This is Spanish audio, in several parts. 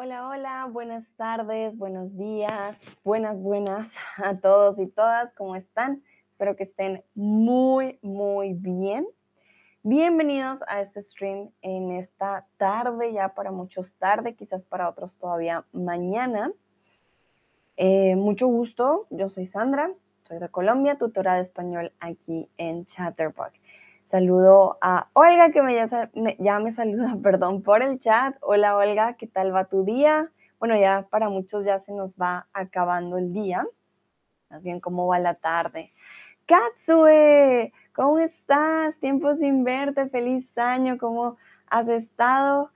Hola, hola, buenas tardes, buenos días, buenas, buenas a todos y todas, ¿cómo están? Espero que estén muy, muy bien. Bienvenidos a este stream en esta tarde, ya para muchos tarde, quizás para otros todavía mañana. Eh, mucho gusto, yo soy Sandra, soy de Colombia, tutora de español aquí en Chatterbox. Saludo a Olga que me ya, me, saluda, perdón, por el chat. Hola Olga, ¿qué tal va tu día? Bueno, ya para muchos ya se nos va acabando el día. Más bien, ¿cómo va la tarde? Katsue, ¿cómo estás? Tiempo sin verte, feliz año, ¿cómo has estado?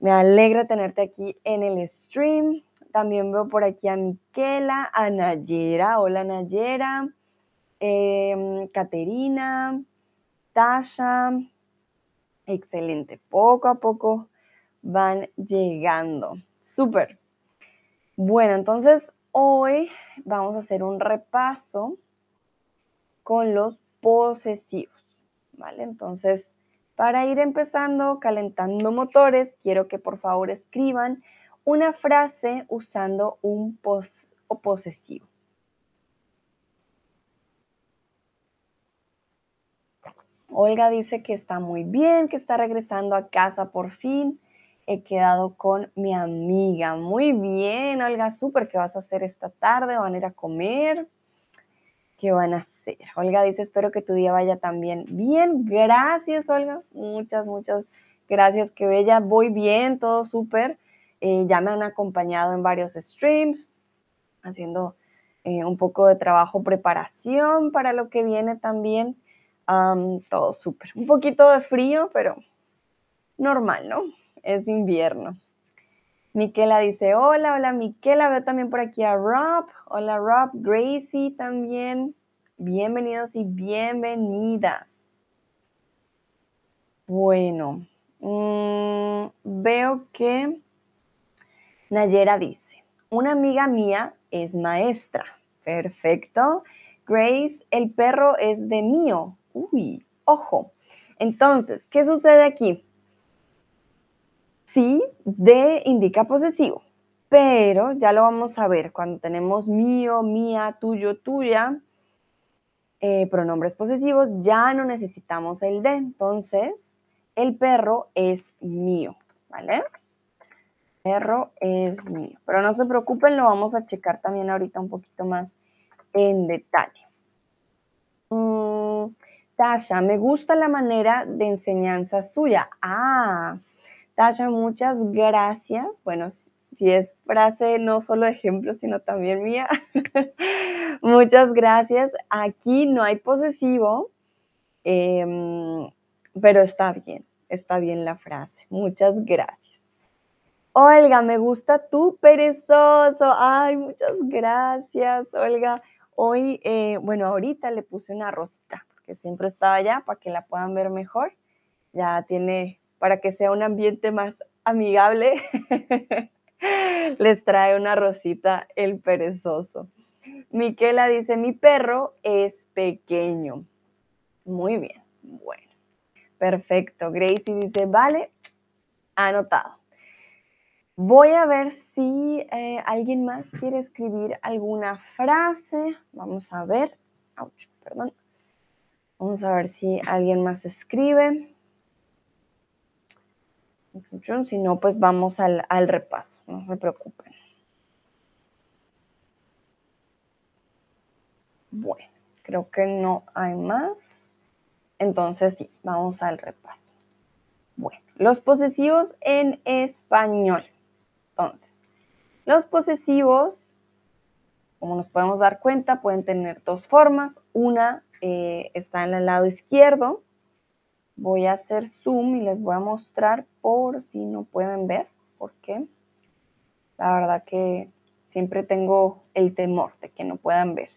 Me alegra tenerte aquí en el stream. También veo por aquí a Miquela, a Nayera, hola Nayera, eh, Caterina, Tasha. Excelente. Poco a poco van llegando. Súper. Bueno, entonces hoy vamos a hacer un repaso con los posesivos. ¿Vale? Entonces, para ir empezando, calentando motores, quiero que por favor escriban una frase usando un pos o posesivo. Olga dice que está muy bien, que está regresando a casa por fin. He quedado con mi amiga. Muy bien, Olga, súper. ¿Qué vas a hacer esta tarde? ¿Van a ir a comer? ¿Qué van a hacer? Olga dice, espero que tu día vaya también bien. Gracias, Olga. Muchas, muchas gracias. Qué bella. Voy bien, todo súper. Eh, ya me han acompañado en varios streams, haciendo eh, un poco de trabajo, preparación para lo que viene también todo súper. Un poquito de frío, pero normal, ¿no? Es invierno. Miquela dice, hola, hola Miquela, veo también por aquí a Rob. Hola Rob, Gracie también. Bienvenidos y bienvenidas. Bueno, mm, veo que Nayera dice, una amiga mía es maestra. Perfecto. Grace, el perro es de mío. Uy, ojo. Entonces, ¿qué sucede aquí? Sí, de indica posesivo, pero ya lo vamos a ver cuando tenemos mío, mía, tuyo, tuya, eh, pronombres posesivos, ya no necesitamos el de. Entonces, el perro es mío, ¿vale? Perro es mío. Pero no se preocupen, lo vamos a checar también ahorita un poquito más en detalle. Mm, Tasha, me gusta la manera de enseñanza suya. Ah, Tasha, muchas gracias. Bueno, si es frase no solo ejemplo, sino también mía. muchas gracias. Aquí no hay posesivo, em, pero está bien, está bien la frase. Muchas gracias. Olga, me gusta tu perezoso. Ay, muchas gracias, Olga. Hoy, eh, bueno, ahorita le puse una rosita que siempre estaba allá para que la puedan ver mejor. Ya tiene, para que sea un ambiente más amigable, les trae una rosita el perezoso. Miquela dice, mi perro es pequeño. Muy bien, bueno, perfecto. Gracie dice, vale, anotado. Voy a ver si eh, alguien más quiere escribir alguna frase. Vamos a ver. perdón. Vamos a ver si alguien más escribe. Si no, pues vamos al, repaso, no se preocupen. Bueno, creo que no hay más. Entonces sí, vamos al repaso. Bueno, los posesivos en español. Entonces, los posesivos, como nos podemos dar cuenta, pueden tener dos formas. Una eh, está en el lado izquierdo. Voy a hacer zoom y les voy a mostrar por si no pueden ver, porque la verdad que siempre tengo el temor de que no puedan ver.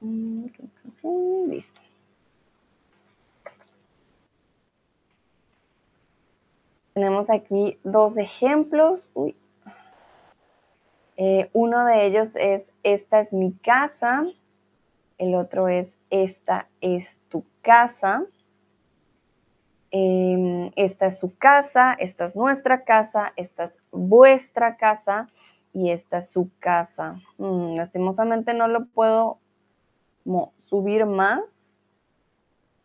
Listo. Tenemos aquí dos ejemplos. Uy, eh, uno de ellos es, esta es mi casa. El otro es, esta es tu casa. Em, esta es su casa, esta es nuestra casa, esta es vuestra casa y esta es su casa. Mm, lastimosamente no lo puedo subir más.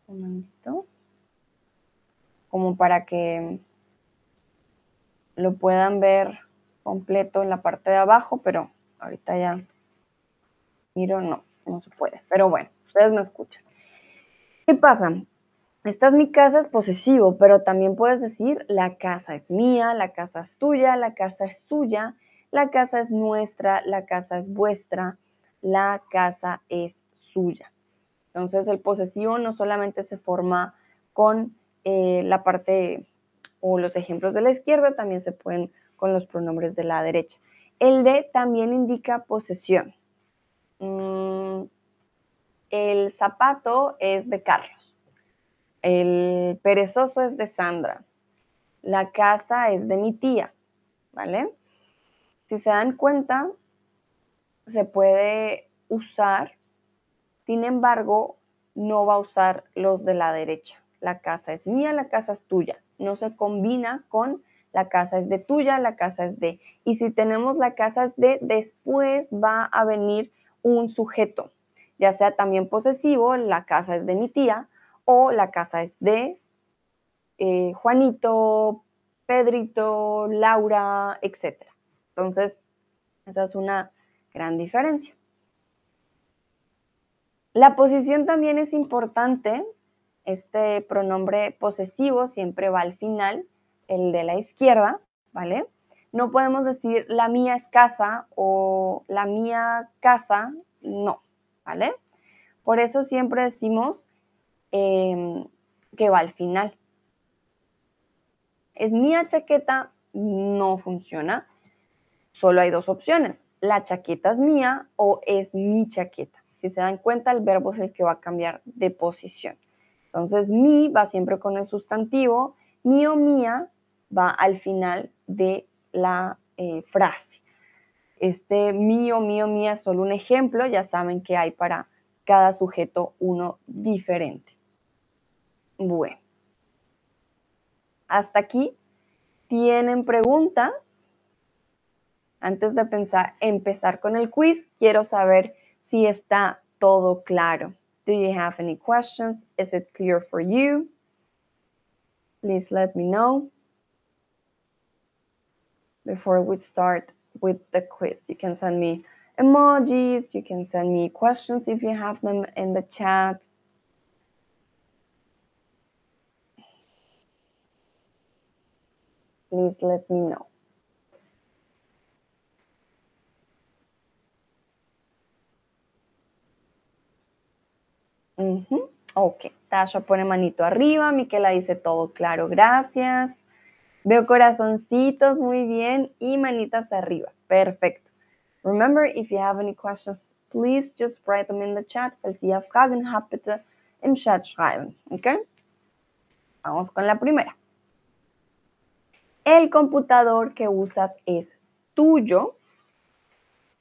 Un momentito. Como para que lo puedan ver completo en la parte de abajo, pero ahorita ya miro, no, no se puede. Pero bueno, ustedes me escuchan. ¿Qué pasa? Esta es mi casa es posesivo, pero también puedes decir la casa es mía, la casa es tuya, la casa es suya, la casa es nuestra, la casa es vuestra, la casa es suya. Entonces el posesivo no solamente se forma con eh, la parte o los ejemplos de la izquierda, también se pueden con los pronombres de la derecha. El de también indica posesión. Mm, el zapato es de Carlos. El perezoso es de Sandra. La casa es de mi tía, ¿vale? Si se dan cuenta, se puede usar, sin embargo, no va a usar los de la derecha. La casa es mía, la casa es tuya. No se combina con la casa es de tuya, la casa es de. Y si tenemos la casa es de, después va a venir un sujeto, ya sea también posesivo, la casa es de mi tía, o la casa es de eh, Juanito, Pedrito, Laura, etc. Entonces, esa es una gran diferencia. La posición también es importante. Este pronombre posesivo siempre va al final, el de la izquierda, ¿vale? No podemos decir la mía es casa o la mía casa, no, ¿vale? Por eso siempre decimos Em, que va al final. ¿Es mía chaqueta? No funciona. Solo hay dos opciones. La chaqueta es mía o es mi chaqueta. Si se dan cuenta, el verbo es el que va a cambiar de posición. Entonces, mi va siempre con el sustantivo. Mío, mía va al final de la eh, frase. Este mío, mío, mía es solo un ejemplo. Ya saben que hay para cada sujeto uno diferente. Bueno, hasta aquí. ¿Tienen preguntas? Antes de empezar con el quiz, quiero saber si está todo claro. Do you have any questions? Is it clear for you? Please let me know before we start with the quiz. You can send me emojis, you can send me questions if you have them in the chat. please let me know. Mm-hmm. Ok, Tasha pone manito arriba, Miquela dice todo claro, gracias. Veo corazoncitos, muy bien, y manitas arriba, perfecto. Remember, if you have any questions, please just write them in the chat. Falls ihr Fragen habt, bitte im Chat schreiben, okay? Vamos con la primera. El computador que usas es tuyo.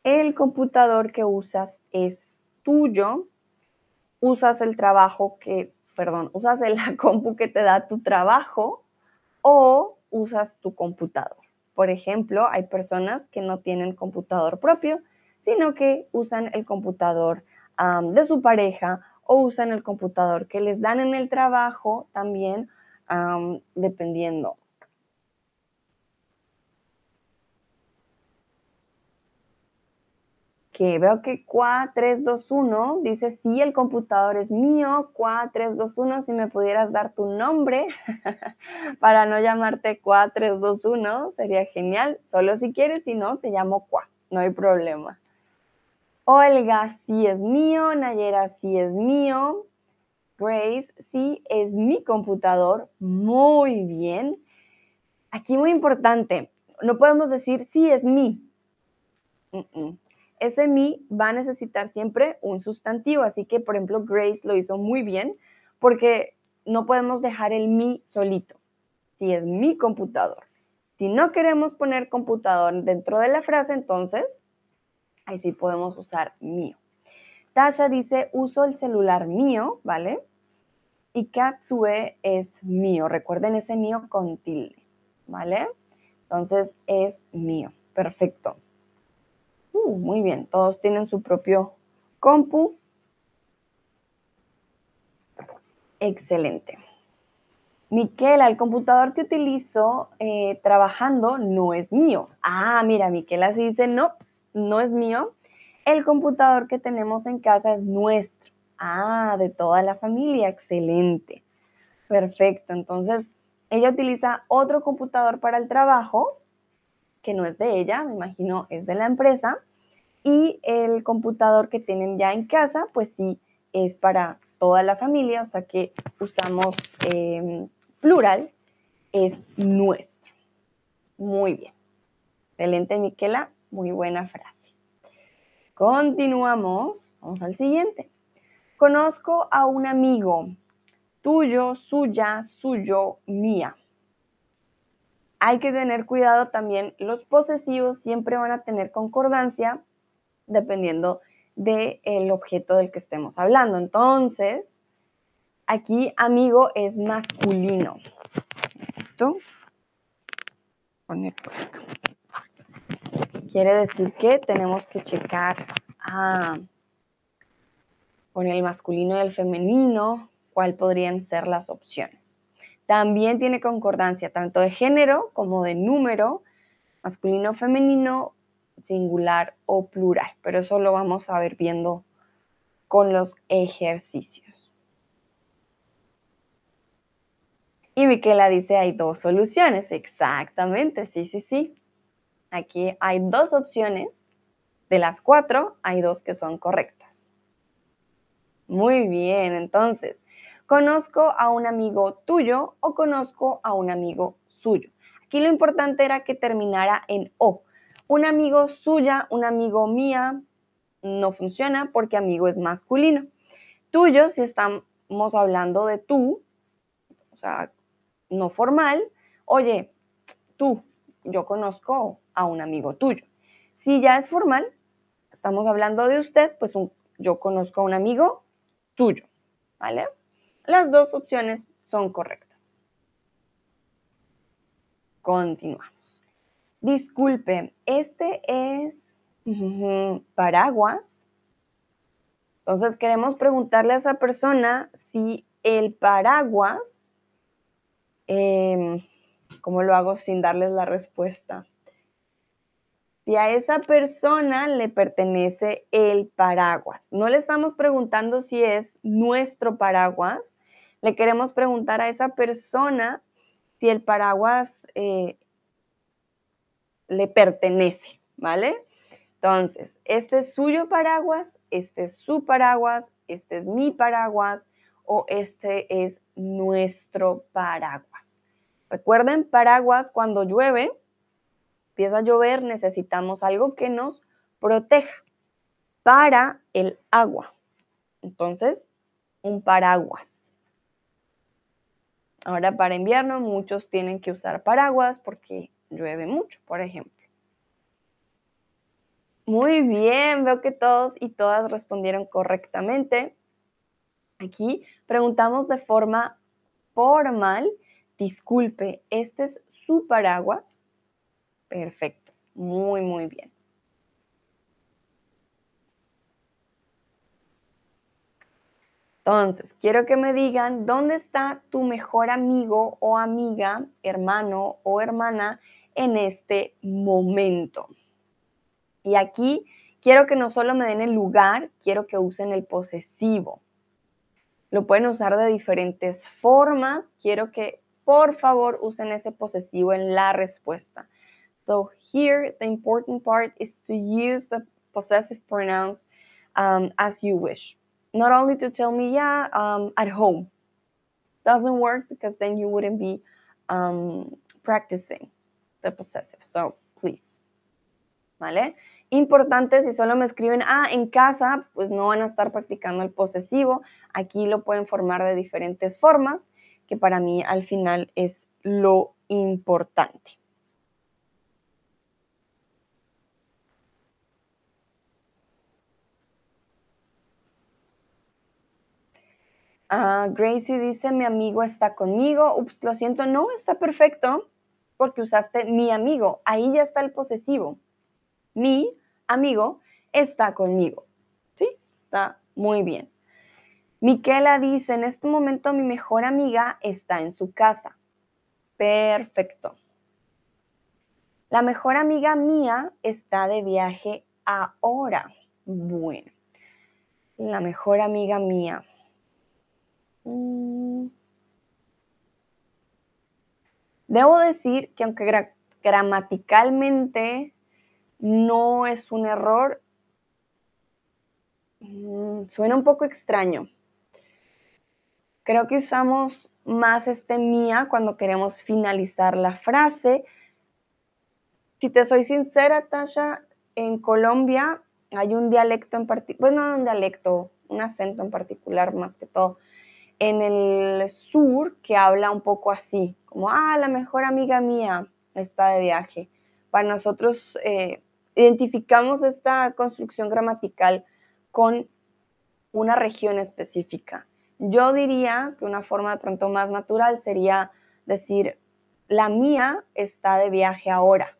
El computador que usas es tuyo. Usas el trabajo que, perdón, usas la compu que te da tu trabajo o usas tu computador. Por ejemplo, hay personas que no tienen computador propio, sino que usan el computador de su pareja o usan el computador que les dan en el trabajo también, dependiendo. Que veo que QA321 dice, sí, el computador es mío. QA321, si me pudieras dar tu nombre para no llamarte QA321, sería genial. Solo si quieres, si no, te llamo QA, no hay problema. Olga, sí es mío. Nayera, sí es mío. Grace, sí es mi computador. Muy bien. Aquí muy importante, no podemos decir sí es mi ese mi va a necesitar siempre un sustantivo. Así que, por ejemplo, Grace lo hizo muy bien porque no podemos dejar el mi solito. Si es mi computador. Si no queremos poner computador dentro de la frase, entonces ahí sí podemos usar mío. Tasha dice, uso el celular mío, ¿vale? y Katsue es mío. Recuerden ese mío con tilde, ¿vale? Entonces es mío. Perfecto. Uh, muy bien, todos tienen su propio compu. Excelente. Miquela, el computador que utilizo eh, trabajando no es mío. Ah, mira, Miquela sí dice, no, no es mío. El computador que tenemos en casa es nuestro. Ah, de toda la familia, excelente. Perfecto, entonces ella utiliza otro computador para el trabajo, que no es de ella, me imagino es de la empresa, y el computador que tienen ya en casa, pues sí, es para toda la familia, o sea que usamos em, plural, es nuestro. Muy bien. Excelente, Miquela, muy buena frase. Continuamos, vamos al siguiente. Conozco a un amigo, tuyo, suya, suyo, mía. Hay que tener cuidado también, los posesivos siempre van a tener concordancia dependiendo del objeto del que estemos hablando. Entonces, aquí amigo es masculino. ¿Esto? Quiere decir que tenemos que checar ah, con el masculino y el femenino cuál podrían ser las opciones. También tiene concordancia tanto de género como de número, masculino, femenino, singular o plural, pero eso lo vamos a ver viendo con los ejercicios. Y Miquela dice, hay dos soluciones. Exactamente, sí, sí, sí. Aquí hay dos opciones. De las cuatro, hay dos que son correctas. Muy bien, entonces, conozco a un amigo tuyo o conozco a un amigo suyo. Aquí lo importante era que terminara en O. Un amigo suya, un amigo mía, no funciona porque amigo es masculino. Tuyo, si estamos hablando de tú, o sea, no formal, oye, tú, yo conozco a un amigo tuyo. Si ya es formal, estamos hablando de usted, pues yo conozco a un amigo tuyo, ¿vale? Las dos opciones son correctas. Continuamos. Disculpe, este es paraguas. Entonces queremos preguntarle a esa persona si el paraguas Em, ¿cómo lo hago sin darles la respuesta? Si a esa persona le pertenece el paraguas, no le estamos preguntando si es nuestro paraguas, le queremos preguntar a esa persona si el paraguas eh, le pertenece, ¿vale? Entonces, este es suyo paraguas, este es su paraguas, este es mi paraguas o este es nuestro paraguas. Recuerden, paraguas cuando llueve, empieza a llover, necesitamos algo que nos proteja para el agua. Entonces, un paraguas. Ahora para invierno muchos tienen que usar paraguas porque llueve mucho, por ejemplo. Muy bien, veo que todos y todas respondieron correctamente. Aquí preguntamos de forma formal Disculpe, ¿este es su paraguas? Perfecto, muy, muy bien. Entonces, quiero que me digan dónde está tu mejor amigo o amiga, hermano o hermana en este momento. Y aquí quiero que no solo me den el lugar, quiero que usen el posesivo. Lo pueden usar de diferentes formas. Quiero que por favor usen ese posesivo en la respuesta. So here the important part is to use the possessive pronouns um, as you wish. Not only to tell me, yeah, um, at home. Doesn't work because then you wouldn't be um, practicing the possessive. So please. ¿Vale? Importante, si solo me escriben, ah, en casa, pues no van a estar practicando el posesivo. Aquí lo pueden formar de diferentes formas que para mí al final es lo importante. Ah, Gracie dice, mi amigo está conmigo. Ups, lo siento, no, está perfecto porque usaste mi amigo. Ahí ya está el posesivo. Mi amigo está conmigo. ¿Sí? Está muy bien. Miquela dice, en este momento mi mejor amiga está en su casa. Perfecto. La mejor amiga mía está de viaje ahora. Bueno, la mejor amiga mía. Mm. Debo decir que aunque gramaticalmente no es un error, mm, suena un poco extraño. Creo que usamos más este mía cuando queremos finalizar la frase. Si te soy sincera, Tasha, en Colombia hay un dialecto en particular, bueno, un dialecto, un acento en particular más que todo, en el sur que habla un poco así, como, ah, la mejor amiga mía está de viaje. Para nosotros eh, identificamos esta construcción gramatical con una región específica. Yo diría que una forma de pronto más natural sería decir, la mía está de viaje ahora,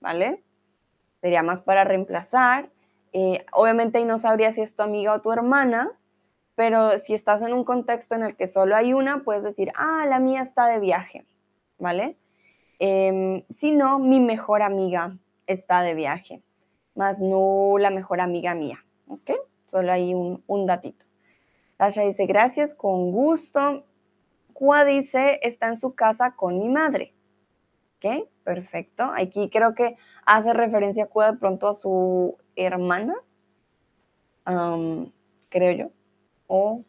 ¿vale? Sería más para reemplazar. Eh, obviamente ahí no sabría si es tu amiga o tu hermana, pero si estás en un contexto en el que solo hay una, puedes decir, ah, la mía está de viaje, ¿vale? Em, si no, mi mejor amiga está de viaje, más no la mejor amiga mía, ¿ok? Solo hay un, un datito. Tasha dice, gracias, con gusto. Kua dice, está en su casa con mi madre. ¿Ok? Perfecto. Aquí creo que hace referencia Kua de pronto a su hermana, creo yo o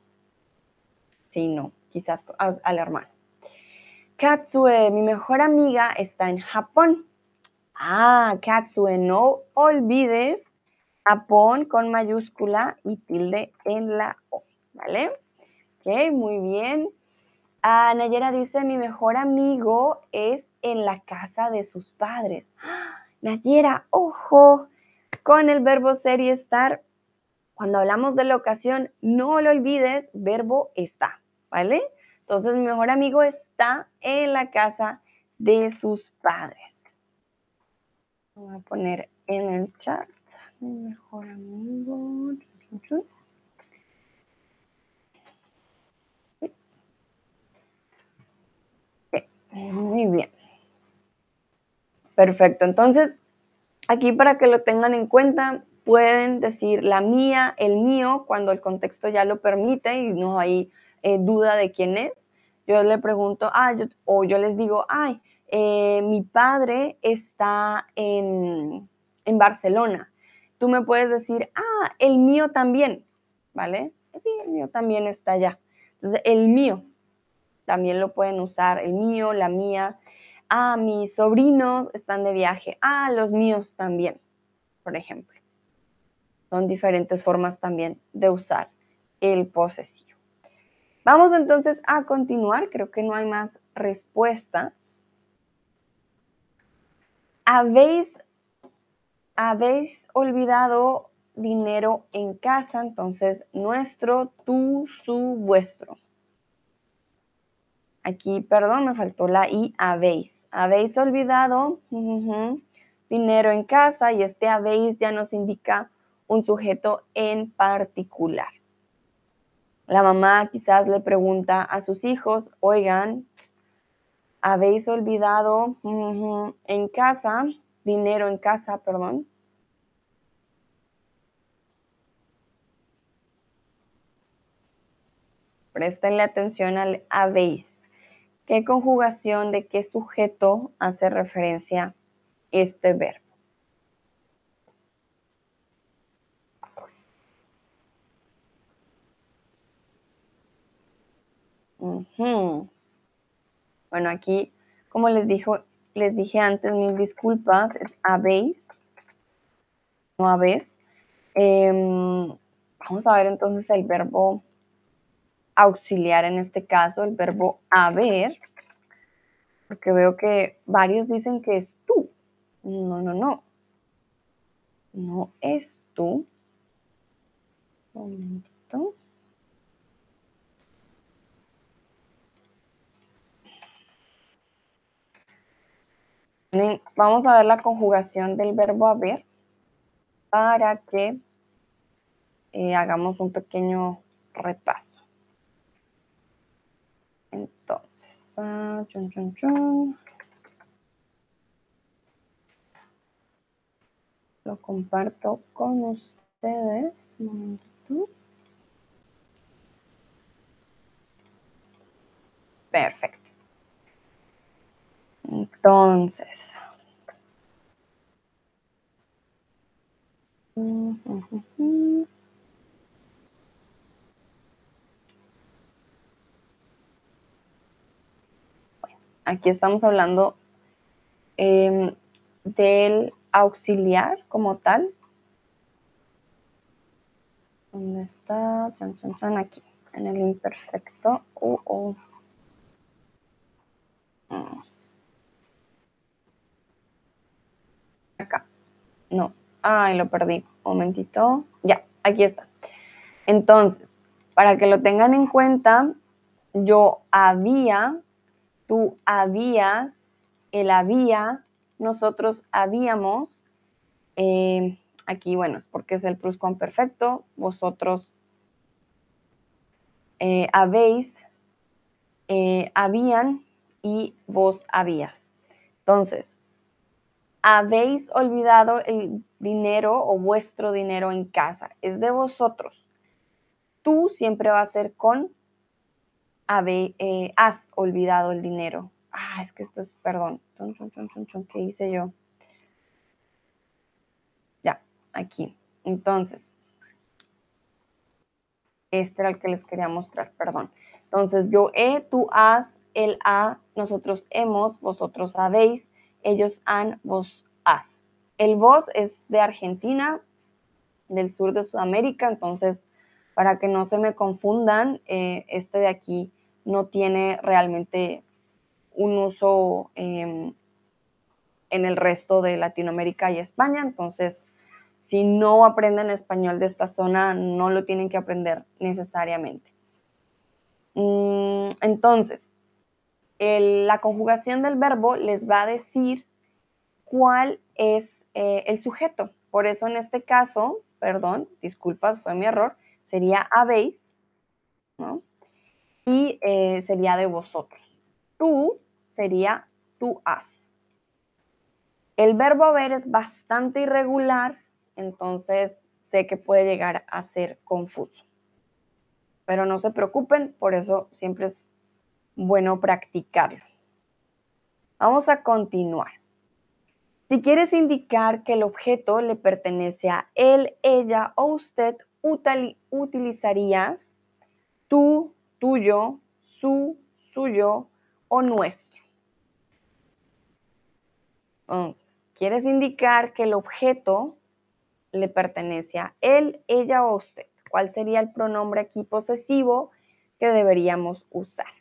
si no, quizás al hermano. Katsue, mi mejor amiga está en Japón. Ah, Katsue, no olvides Japón con mayúscula y tilde en la O, ¿vale? Ok, muy bien. Ah, Nayera dice, mi mejor amigo es en la casa de sus padres. Nayera, ojo, con el verbo ser y estar cuando hablamos de la ocasión, no lo olvides, verbo está, ¿vale? Entonces, mi mejor amigo está en la casa de sus padres. Voy a poner en el chat. Mi mejor amigo. Muy bien. Perfecto. Entonces, aquí para que lo tengan en cuenta, pueden decir la mía, el mío, cuando el contexto ya lo permite y no hay eh, duda de quién es. Yo le pregunto, ah, o yo les digo, ay, eh, mi padre está en, en, Barcelona. Tú me puedes decir, ah, el mío también, ¿vale? Sí, el mío también está allá. Entonces, el mío también lo pueden usar, el mío, la mía. Ah, mis sobrinos están de viaje. Ah, los míos también, por ejemplo. Son diferentes formas también de usar el posesivo. Vamos entonces a continuar. Creo que no hay más respuestas. ¿Habéis, habéis olvidado dinero en casa? Entonces, nuestro, tú, su, vuestro. Aquí, perdón, me faltó la I, habéis. Habéis olvidado dinero en casa y este habéis ya nos indica un sujeto en particular. La mamá quizás le pregunta a sus hijos, oigan, ¿habéis olvidado en casa, dinero en casa, perdón? Prestenle atención al habéis. ¿Qué conjugación de qué sujeto hace referencia este verbo? Bueno, aquí, como les, dijo, les dije antes, mil disculpas, es habéis, no habéis. Em, vamos a ver entonces el verbo auxiliar en este caso, el verbo haber, porque veo que varios dicen que es tú. No, no, no. No es tú. Un momentito. Vamos a ver la conjugación del verbo haber para que eh, hagamos un pequeño repaso. Entonces, ah, chun, chun, chun. lo comparto con ustedes. Un momentito. Perfecto. Entonces. aquí estamos hablando em, del auxiliar como tal. ¿Dónde está? Chan, chan, chan, aquí, en el imperfecto. Uh, uh. Acá. No. Ay, lo perdí. Un momentito. Ya, aquí está. Entonces, para que lo tengan en cuenta, yo había, tú habías, él había, nosotros habíamos, eh, aquí bueno, es porque es el pluscuamperfecto, vosotros eh, habéis, eh, habían y vos habías. Entonces, habéis olvidado el dinero o vuestro dinero en casa, es de vosotros. Tú siempre va a ser con has olvidado el dinero. Ah, es que esto es, perdón, ¿qué hice yo? Ya, aquí. Entonces, este era el que les quería mostrar, perdón. Entonces, yo he, tú has, él ha, nosotros hemos, vosotros habéis, ellos han, vos has. El vos es de Argentina, del sur de Sudamérica, entonces, para que no se me confundan, eh, este de aquí no tiene realmente un uso em, en el resto de Latinoamérica y España. Entonces, si no aprenden español de esta zona, no lo tienen que aprender necesariamente. Mm, la conjugación del verbo les va a decir cuál es eh, el sujeto. Por eso en este caso, perdón, disculpas, fue mi error, sería habéis, ¿no? Y eh, sería de vosotros. Tú sería tú has. El verbo haber es bastante irregular, entonces sé que puede llegar a ser confuso. Pero no se preocupen, por eso siempre es bueno practicarlo. Vamos a continuar. Si quieres indicar que el objeto le pertenece a él, ella o usted, utilizarías tú, tuyo, su, suyo o nuestro. Entonces, quieres indicar que el objeto le pertenece a él, ella o usted. ¿Cuál sería el pronombre aquí posesivo que deberíamos usar?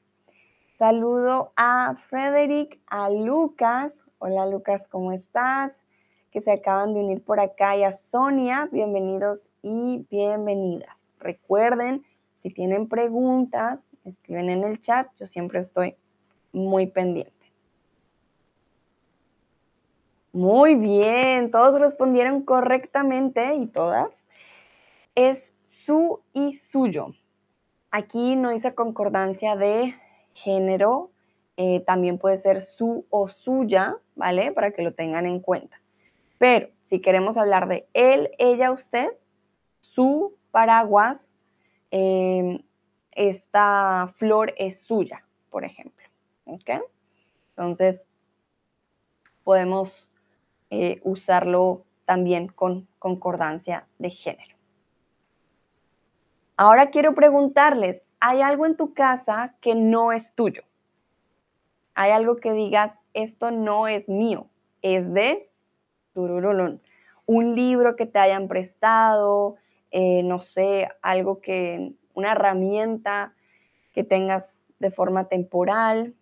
Saludo a Frederick, a Lucas. Hola Lucas, ¿cómo estás? Que se acaban de unir por acá y a Sonia. Bienvenidos y bienvenidas. Recuerden, si tienen preguntas, escriben en el chat. Yo siempre estoy muy pendiente. Muy bien, todos respondieron correctamente y todas. Es su y suyo. Aquí no hice concordancia de género, eh, también puede ser su o suya, ¿vale? Para que lo tengan en cuenta. Pero si queremos hablar de él, ella, usted, su paraguas, em, esta flor es suya, por ejemplo. ¿Ok? Entonces, podemos eh, usarlo también con concordancia de género. Ahora quiero preguntarles, ¿hay algo en tu casa que no es tuyo? ¿Hay algo que digas, esto no es mío, es de un libro que te hayan prestado, eh, no sé, algo que, una herramienta que tengas de forma temporal,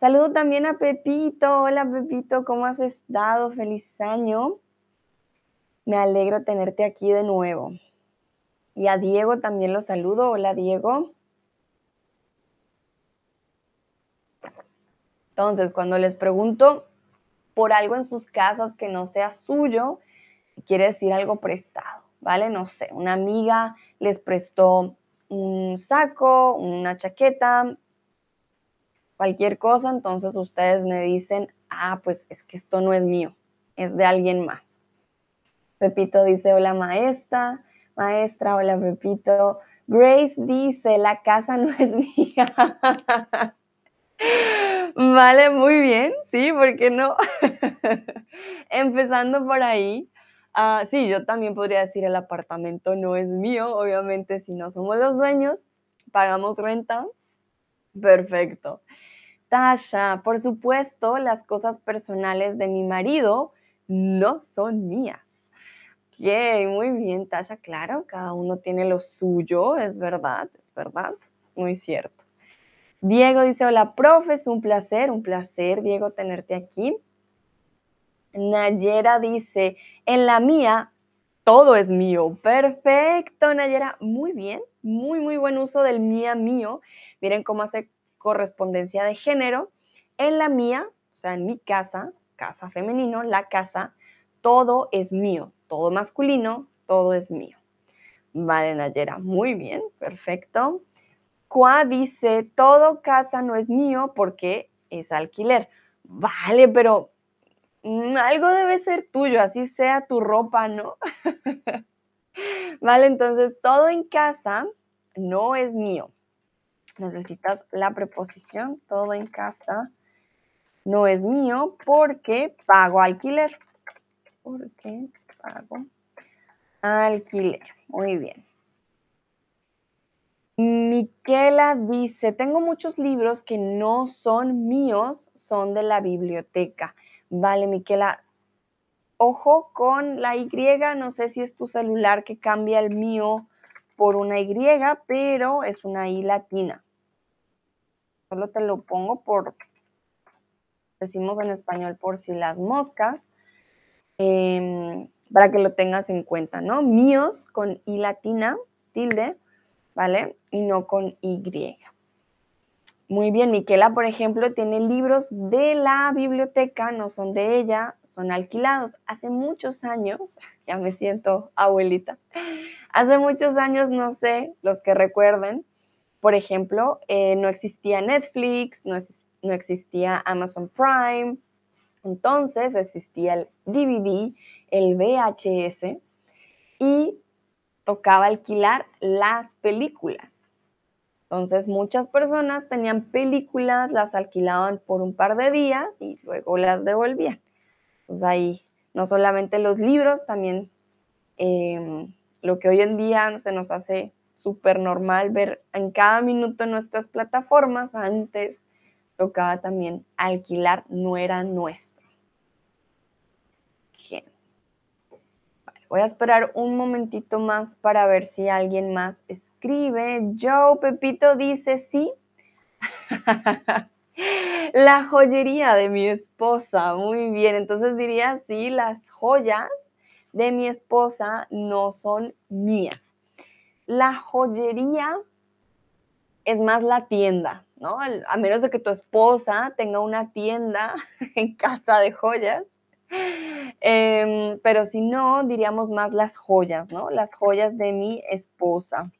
Saludo también a Pepito. Hola Pepito, ¿cómo has estado? Feliz año. Me alegro tenerte aquí de nuevo. Y a Diego también lo saludo. Hola Diego. Entonces, cuando les pregunto por algo en sus casas que no sea suyo, quiere decir algo prestado, ¿vale? No sé, una amiga les prestó un saco, una chaqueta, cualquier cosa, entonces ustedes me dicen, ah, pues es que esto no es mío, es de alguien más. Pepito dice, hola maestra, maestra, hola Pepito. Grace dice, la casa no es mía. vale, muy bien, sí, ¿por qué no? Empezando por ahí. Ah, sí, yo también podría decir el apartamento no es mío, obviamente si no somos los dueños, pagamos renta. Perfecto. Tasha, por supuesto, las cosas personales de mi marido no son mías. Muy bien, Tasha, claro, cada uno tiene lo suyo, es verdad, es verdad, muy cierto. Diego dice, hola, profe, es un placer, un placer, Diego, tenerte aquí. Nayera dice, en la mía, todo es mío. Perfecto, Nayera, muy bien, muy, muy buen uso del mía mío. Miren cómo hace correspondencia de género. En la mía, o sea, en mi casa, casa femenino, la casa, todo es mío, todo masculino, todo es mío. Vale, Nayera, muy bien, perfecto. Qua dice, todo casa no es mío porque es alquiler. Vale, pero mm, algo debe ser tuyo, así sea tu ropa, ¿no? vale, entonces todo en casa no es mío necesitas la preposición, todo en casa no es mío porque pago alquiler. Porque pago alquiler. Muy bien. Miquela dice, tengo muchos libros que no son míos, son de la biblioteca. Vale, Miquela, ojo con la Y, no sé si es tu celular que cambia el mío por una Y, pero es una I latina. Solo te lo pongo por, decimos en español, por si las moscas, em, para que lo tengas en cuenta, ¿no? Míos con I latina, tilde, ¿vale? Y no con Y. Muy bien, Miquela, por ejemplo, tiene libros de la biblioteca, no son de ella, son alquilados. Hace muchos años, ya me siento abuelita, hace muchos años, no sé, los que recuerden, por ejemplo, eh, no existía Netflix, no, no existía Amazon Prime, entonces existía el DVD, el VHS, y tocaba alquilar las películas. Entonces muchas personas tenían películas, las alquilaban por un par de días y luego las devolvían. Entonces ahí no solamente los libros, también em, lo que hoy en día se nos hace súper normal ver en cada minuto nuestras plataformas. Antes tocaba también alquilar, no era nuestro. Bien. voy a esperar un momentito más para ver si alguien más escribe. Joe Pepito dice sí. La joyería de mi esposa, muy bien. Entonces diría, sí, las joyas de mi esposa no son mías la joyería es más la tienda, ¿no? A menos de que tu esposa tenga una tienda en casa de joyas. Em, pero si no, diríamos más las joyas, ¿no? Las joyas de mi esposa.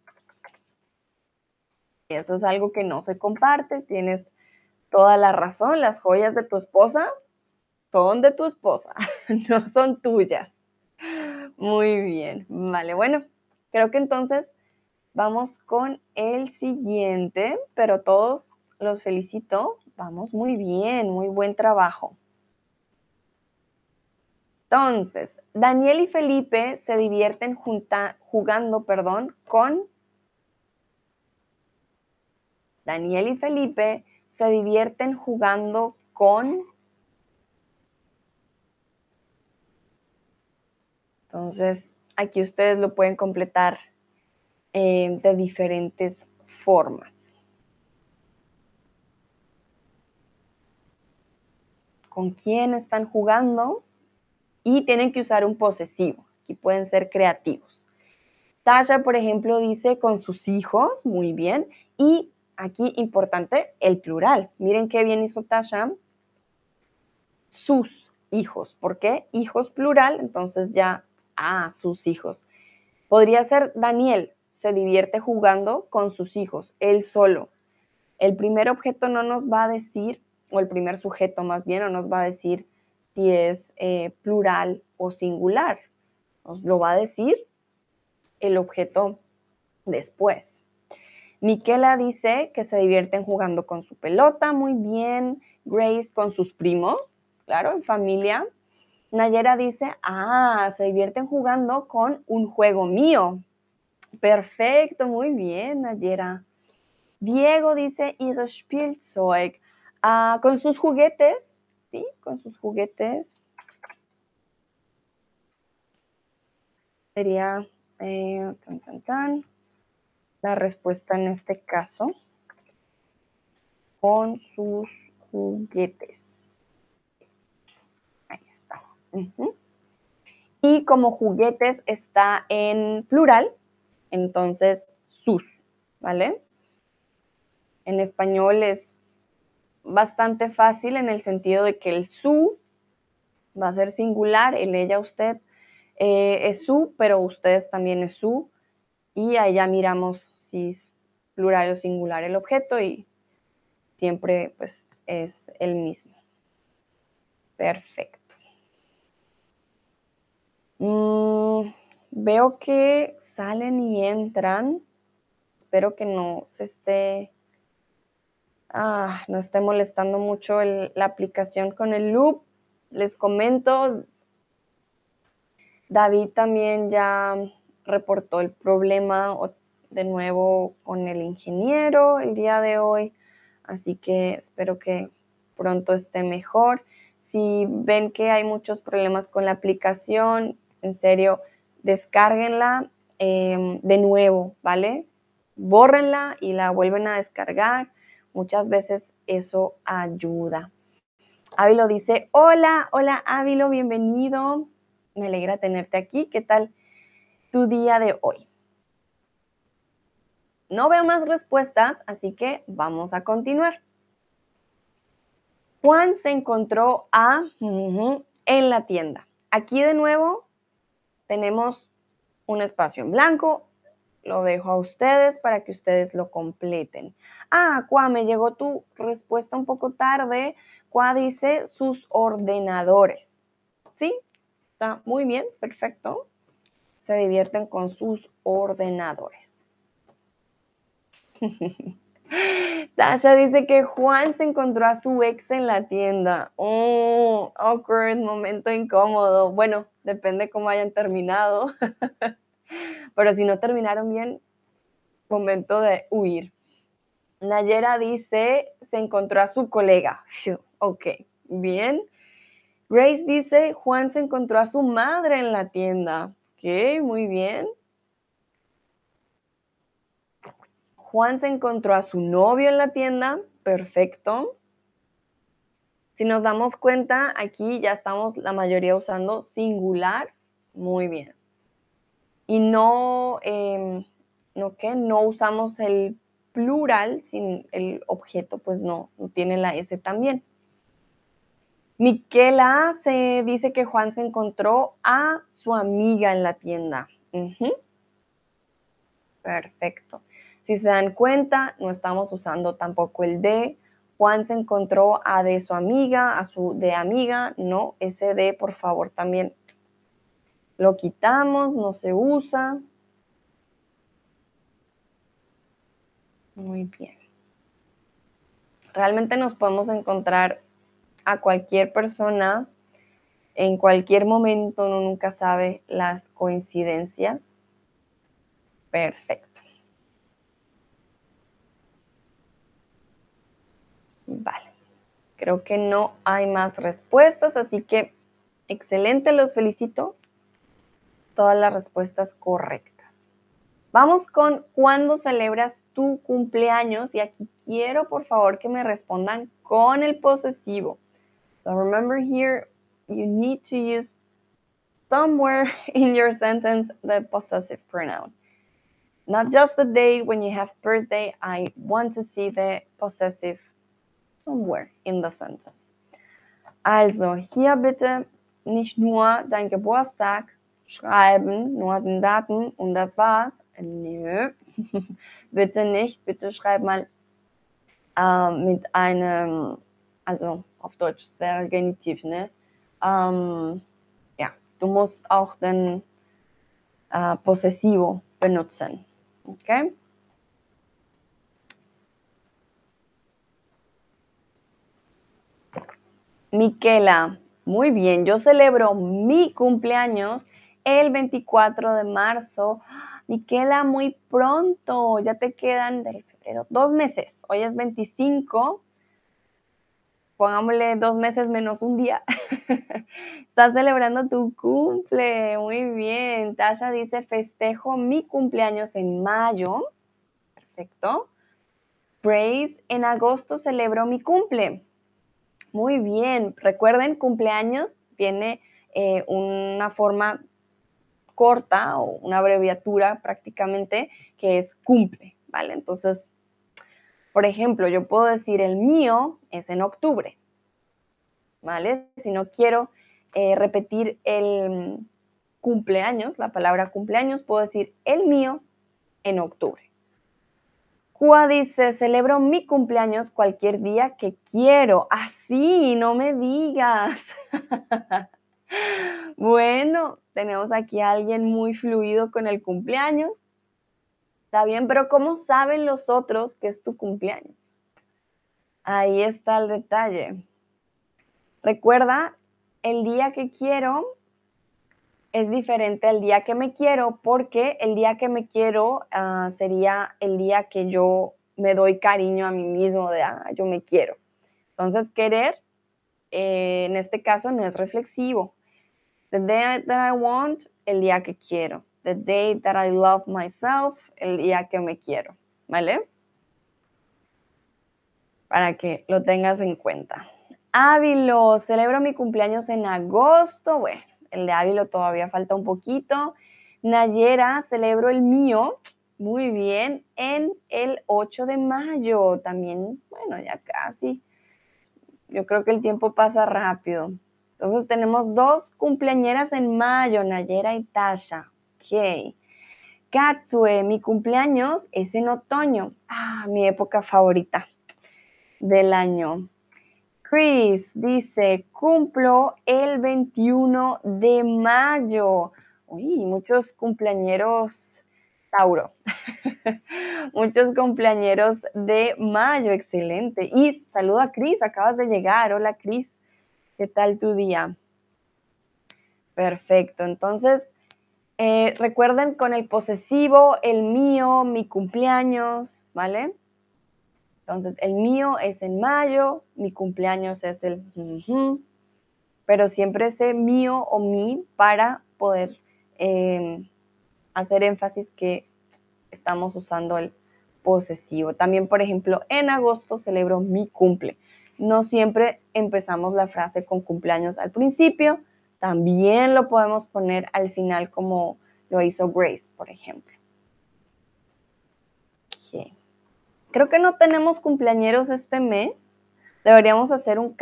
Eso es algo que no se comparte, tienes toda la razón. Las joyas de tu esposa son de tu esposa, no son tuyas. Muy bien, vale, bueno, creo que entonces Vamos con el siguiente, pero todos los felicito. Vamos muy bien, muy buen trabajo. Entonces, Daniel y Felipe se divierten jugando perdón, con... Daniel y Felipe se divierten jugando con... Entonces, aquí ustedes lo pueden completar eh, de diferentes formas. ¿Con quién están jugando? Y tienen que usar un posesivo. Aquí pueden ser creativos. Tasha, por ejemplo, dice con sus hijos, muy bien. Y aquí importante el plural. Miren qué bien hizo Tasha. Sus, hijos. ¿Por qué? Hijos plural, entonces ya, ah, sus hijos. Podría ser Daniel, se divierte jugando con sus hijos, él solo. El primer objeto no nos va a decir, o el primer sujeto más bien, no nos va a decir si es eh, plural o singular. Nos lo va a decir el objeto después. Miquela dice que se divierten jugando con su pelota, muy bien. Grace con sus primos, claro, en familia. Nayera dice, ah, se divierten jugando con un juego mío. Perfecto, muy bien, Nayera. Diego dice, ihre Spielzeug. Ah, con sus juguetes, ¿sí? Con sus juguetes. Sería eh, la respuesta en este caso con sus juguetes. Ahí está. Y como juguetes está en plural, entonces sus, ¿vale? En español es bastante fácil en el sentido de que el su va a ser singular, el ella, usted eh, es su, pero ustedes también es su. Y ya miramos si es plural o singular el objeto y siempre pues es el mismo. Perfecto. Mm, veo que salen y entran. Espero que no se esté, ah, no esté molestando mucho la aplicación con el loop. Les comento, David también ya reportó el problema de nuevo con el ingeniero el día de hoy, así que espero que pronto esté mejor. Si ven que hay muchos problemas con la aplicación, en serio, descárguenla em, de nuevo, ¿vale? Bórrenla y la vuelven a descargar. Muchas veces eso ayuda. Ávilo dice, hola, hola Ávilo, bienvenido. Me alegra tenerte aquí. ¿Qué tal tu día de hoy? No veo más respuestas, así que vamos a continuar. Juan se encontró a en la tienda. Aquí de nuevo tenemos un espacio en blanco. Lo dejo a ustedes para que ustedes lo completen. Ah, Cuá, me llegó tu respuesta un poco tarde. Cuá dice sus ordenadores. ¿Sí? Está muy bien, perfecto. Se divierten con sus ordenadores. Tasha dice que Juan se encontró a su ex en la tienda. Oh, awkward, momento incómodo. Bueno, depende cómo hayan terminado. Pero si no terminaron bien, momento de huir. Nayera dice, se encontró a su colega. Ok, bien. Grace dice, Juan se encontró a su madre en la tienda. Ok, muy bien. Juan se encontró a su novio en la tienda, perfecto. Si nos damos cuenta, aquí ya estamos la mayoría usando singular, muy bien. Y no, em, ¿no qué? No usamos el plural sin el objeto, pues no, no tiene la S también. Miquela se dice que Juan se encontró a su amiga en la tienda. Perfecto. Si se dan cuenta, no estamos usando tampoco el de. Juan se encontró a de su amiga, a su de amiga. No, ese de, por favor, también lo quitamos, no se usa. Muy bien. Realmente nos podemos encontrar a cualquier persona en cualquier momento, uno nunca sabe las coincidencias. Perfecto. Vale. Creo que no hay más respuestas, así que excelente, los felicito. Todas las respuestas correctas. Vamos con cuándo celebras tu cumpleaños y aquí quiero por favor que me respondan con el posesivo. So remember here, you need to use somewhere in your sentence the possessive pronoun. Not just the date when you have birthday, I want to see the possessive somewhere in the sentence. Also, hier bitte nicht nur dein Geburtstag schreiben, nur den Daten und das war's. Nö, bitte nicht. Bitte schreib mal äh, mit einem, also auf Deutsch, wäre Genitiv, ne? Ähm, ja, du musst auch den äh, Possessivo benutzen. Okay? Miquela, muy bien, yo celebro mi cumpleaños el 24 de marzo. Miquela, muy pronto, ya te quedan dos meses. Hoy es 25, pongámosle dos meses menos un día. Estás celebrando tu cumple, muy bien. Tasha dice, festejo mi cumpleaños en mayo. Perfecto. Praise, en agosto celebro mi cumple. Muy bien. Recuerden, cumpleaños tiene eh, una forma corta o una abreviatura prácticamente que es cumple, ¿vale? Entonces, por ejemplo, yo puedo decir el mío es en octubre, ¿vale? Si no quiero eh, repetir el cumpleaños, la palabra cumpleaños, puedo decir el mío en octubre. Cua dice, celebro mi cumpleaños cualquier día que quiero. Así, no me digas. bueno, tenemos aquí a alguien muy fluido con el cumpleaños. Está bien, pero ¿cómo saben los otros que es tu cumpleaños? Ahí está el detalle. Recuerda, el día que quiero es diferente al día que me quiero porque el día que me quiero ah, sería el día que yo me doy cariño a mí mismo, de ah, yo me quiero. Entonces, querer eh, en este caso no es reflexivo. The day that I want, el día que quiero. The day that I love myself, el día que me quiero. ¿Vale? Para que lo tengas en cuenta. Ávilo, celebro mi cumpleaños en agosto. Bueno, el de Ávilo todavía falta un poquito. Nayera, celebro el mío, muy bien, en el 8 de mayo. También, bueno, ya casi. Yo creo que el tiempo pasa rápido. Entonces tenemos dos cumpleañeras en mayo, Nayera y Tasha. Ok. Katsue, mi cumpleaños es en otoño. Ah, mi época favorita del año. Chris dice, cumplo el 21 de mayo. Uy, muchos cumpleañeros Tauro. muchos cumpleañeros de mayo, excelente. Y saludo a Cris, acabas de llegar. Hola Cris, ¿qué tal tu día? Perfecto, entonces eh, recuerden con el posesivo, el mío, mi cumpleaños, ¿vale? Entonces, el mío es en mayo, mi cumpleaños es el... pero siempre ese mío o mi para poder em, hacer énfasis que estamos usando el posesivo. También, por ejemplo, en agosto celebro mi cumple. No siempre empezamos la frase con cumpleaños al principio, también lo podemos poner al final como lo hizo Grace, por ejemplo. Creo que no tenemos cumpleañeros este mes. Deberíamos hacer un,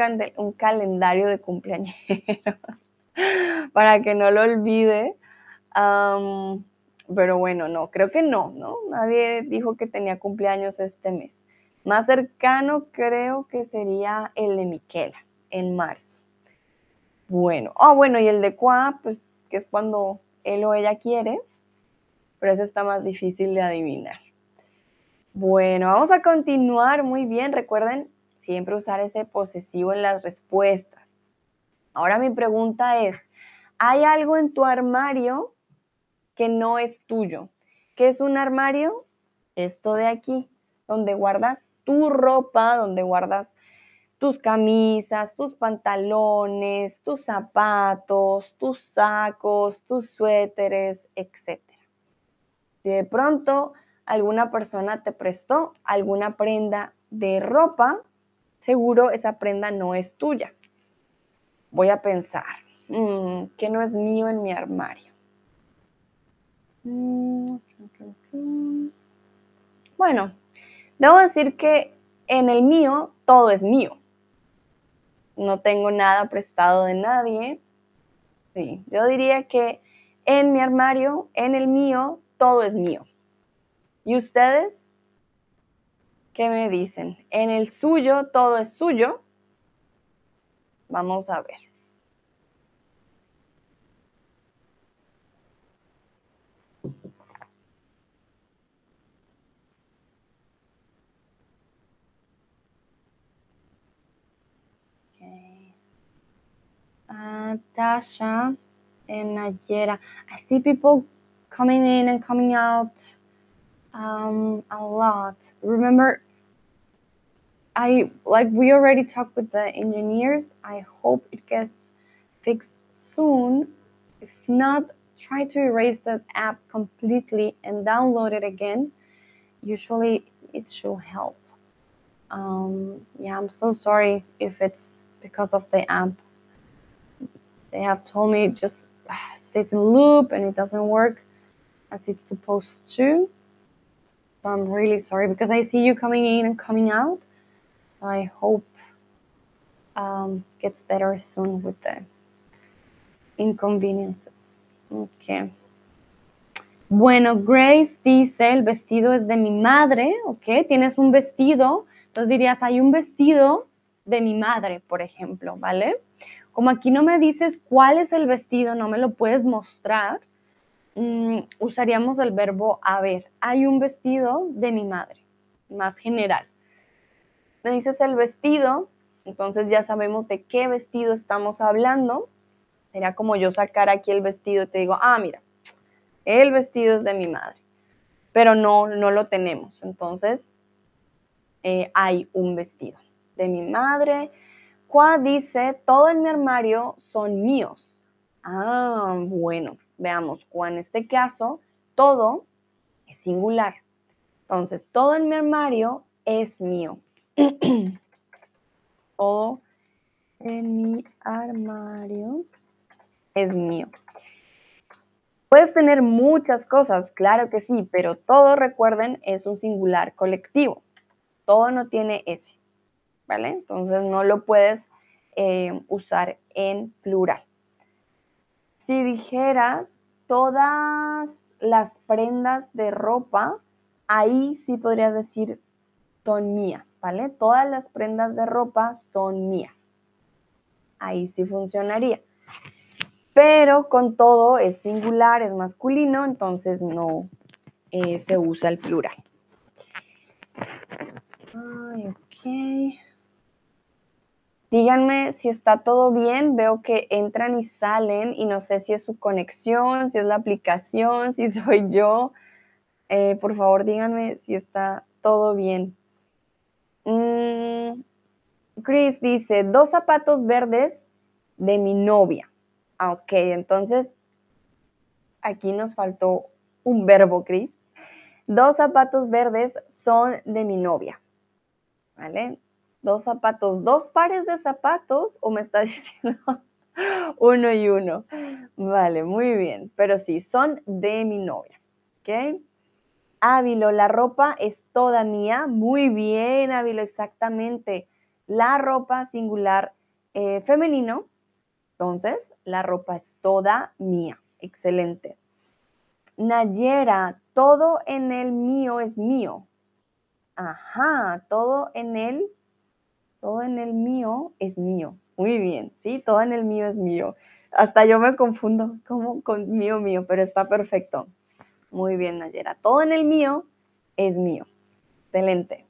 calendario de cumpleañeros para que no lo olvide. pero bueno, no, creo que no, ¿no? Nadie dijo que tenía cumpleaños este mes. Más cercano creo que sería el de Miquela, en marzo. Bueno, ah, bueno, y el de Qua, pues que es cuando él o ella quiere, pero ese está más difícil de adivinar. Bueno, vamos a continuar muy bien. Recuerden siempre usar ese posesivo en las respuestas. Ahora mi pregunta es, ¿hay algo en tu armario que no es tuyo? ¿Qué es un armario? Esto de aquí, donde guardas tu ropa, donde guardas tus camisas, tus pantalones, tus zapatos, tus sacos, tus suéteres, etc. Si de pronto alguna persona te prestó alguna prenda de ropa, seguro esa prenda no es tuya. Voy a pensar, mm, que no es mío en mi armario. Mm, bueno, debo decir que en el mío todo es mío. no tengo nada prestado de nadie. Sí, yo diría que en mi armario, en el mío, todo es mío. ¿Y ustedes? ¿Qué me dicen? En el suyo, todo es suyo. Vamos a ver. Tasha and. I see people coming in and coming out um, a lot. Remember, I like we already talked with the engineers. I hope it gets fixed soon. If not, try to erase that app completely and download it again. Usually, it should help. Um, yeah, I'm so sorry if it's because of the app. They have told me it just stays in loop and it doesn't work as it's supposed to. So I'm really sorry because I see you coming in and coming out. I hope um, gets better soon with the inconveniences. Okay. Bueno, Grace dice, el vestido es de mi madre, ¿ok? Tienes un vestido, entonces dirías, hay un vestido de mi madre, por ejemplo, ¿vale? Como aquí no me dices cuál es el vestido, no me lo puedes mostrar, mm, usaríamos el verbo haber. Hay un vestido de mi madre, más general. Me dices el vestido, entonces ya sabemos de qué vestido estamos hablando. Sería como yo sacar aquí el vestido y te digo, ah, mira, el vestido es de mi madre, pero no, no lo tenemos. Entonces, eh, hay un vestido de mi madre, Qua dice, todo en mi armario son míos. Ah, bueno, veamos, Qua en este caso, todo es singular. Entonces, todo en mi armario es mío. todo en mi armario es mío. Puedes tener muchas cosas, claro que sí, pero todo, recuerden, es un singular colectivo. Todo no tiene ese. ¿vale? Entonces no lo puedes eh, usar en plural. Si dijeras todas las prendas de ropa, ahí sí podrías decir son mías, ¿vale? Todas las prendas de ropa son mías. Ahí sí funcionaría. Pero con todo es singular, es masculino, entonces no eh, se usa el plural. Ay, ok. Díganme si está todo bien. Veo que entran y salen y no sé si es su conexión, si es la aplicación, si soy yo. Eh, por favor, díganme si está todo bien. Mm, Chris dice, dos zapatos verdes de mi novia. Ah, ok, entonces aquí nos faltó un verbo, Chris. Dos zapatos verdes son de mi novia. ¿Vale? Dos zapatos, dos pares de zapatos o me está diciendo uno y uno. Vale, muy bien, pero sí, son de mi novia. ¿Ok? Ávilo, la ropa es toda mía. Muy bien, Ávilo, exactamente. La ropa singular eh, femenino. Entonces, la ropa es toda mía. Excelente. Nayera, todo en el mío es mío. Ajá, todo en el todo en el mío es mío. Muy bien, ¿sí? Todo en el mío es mío. Hasta yo me confundo como con mío, mío, pero está perfecto. Muy bien, Nayera. Todo en el mío es mío. Excelente.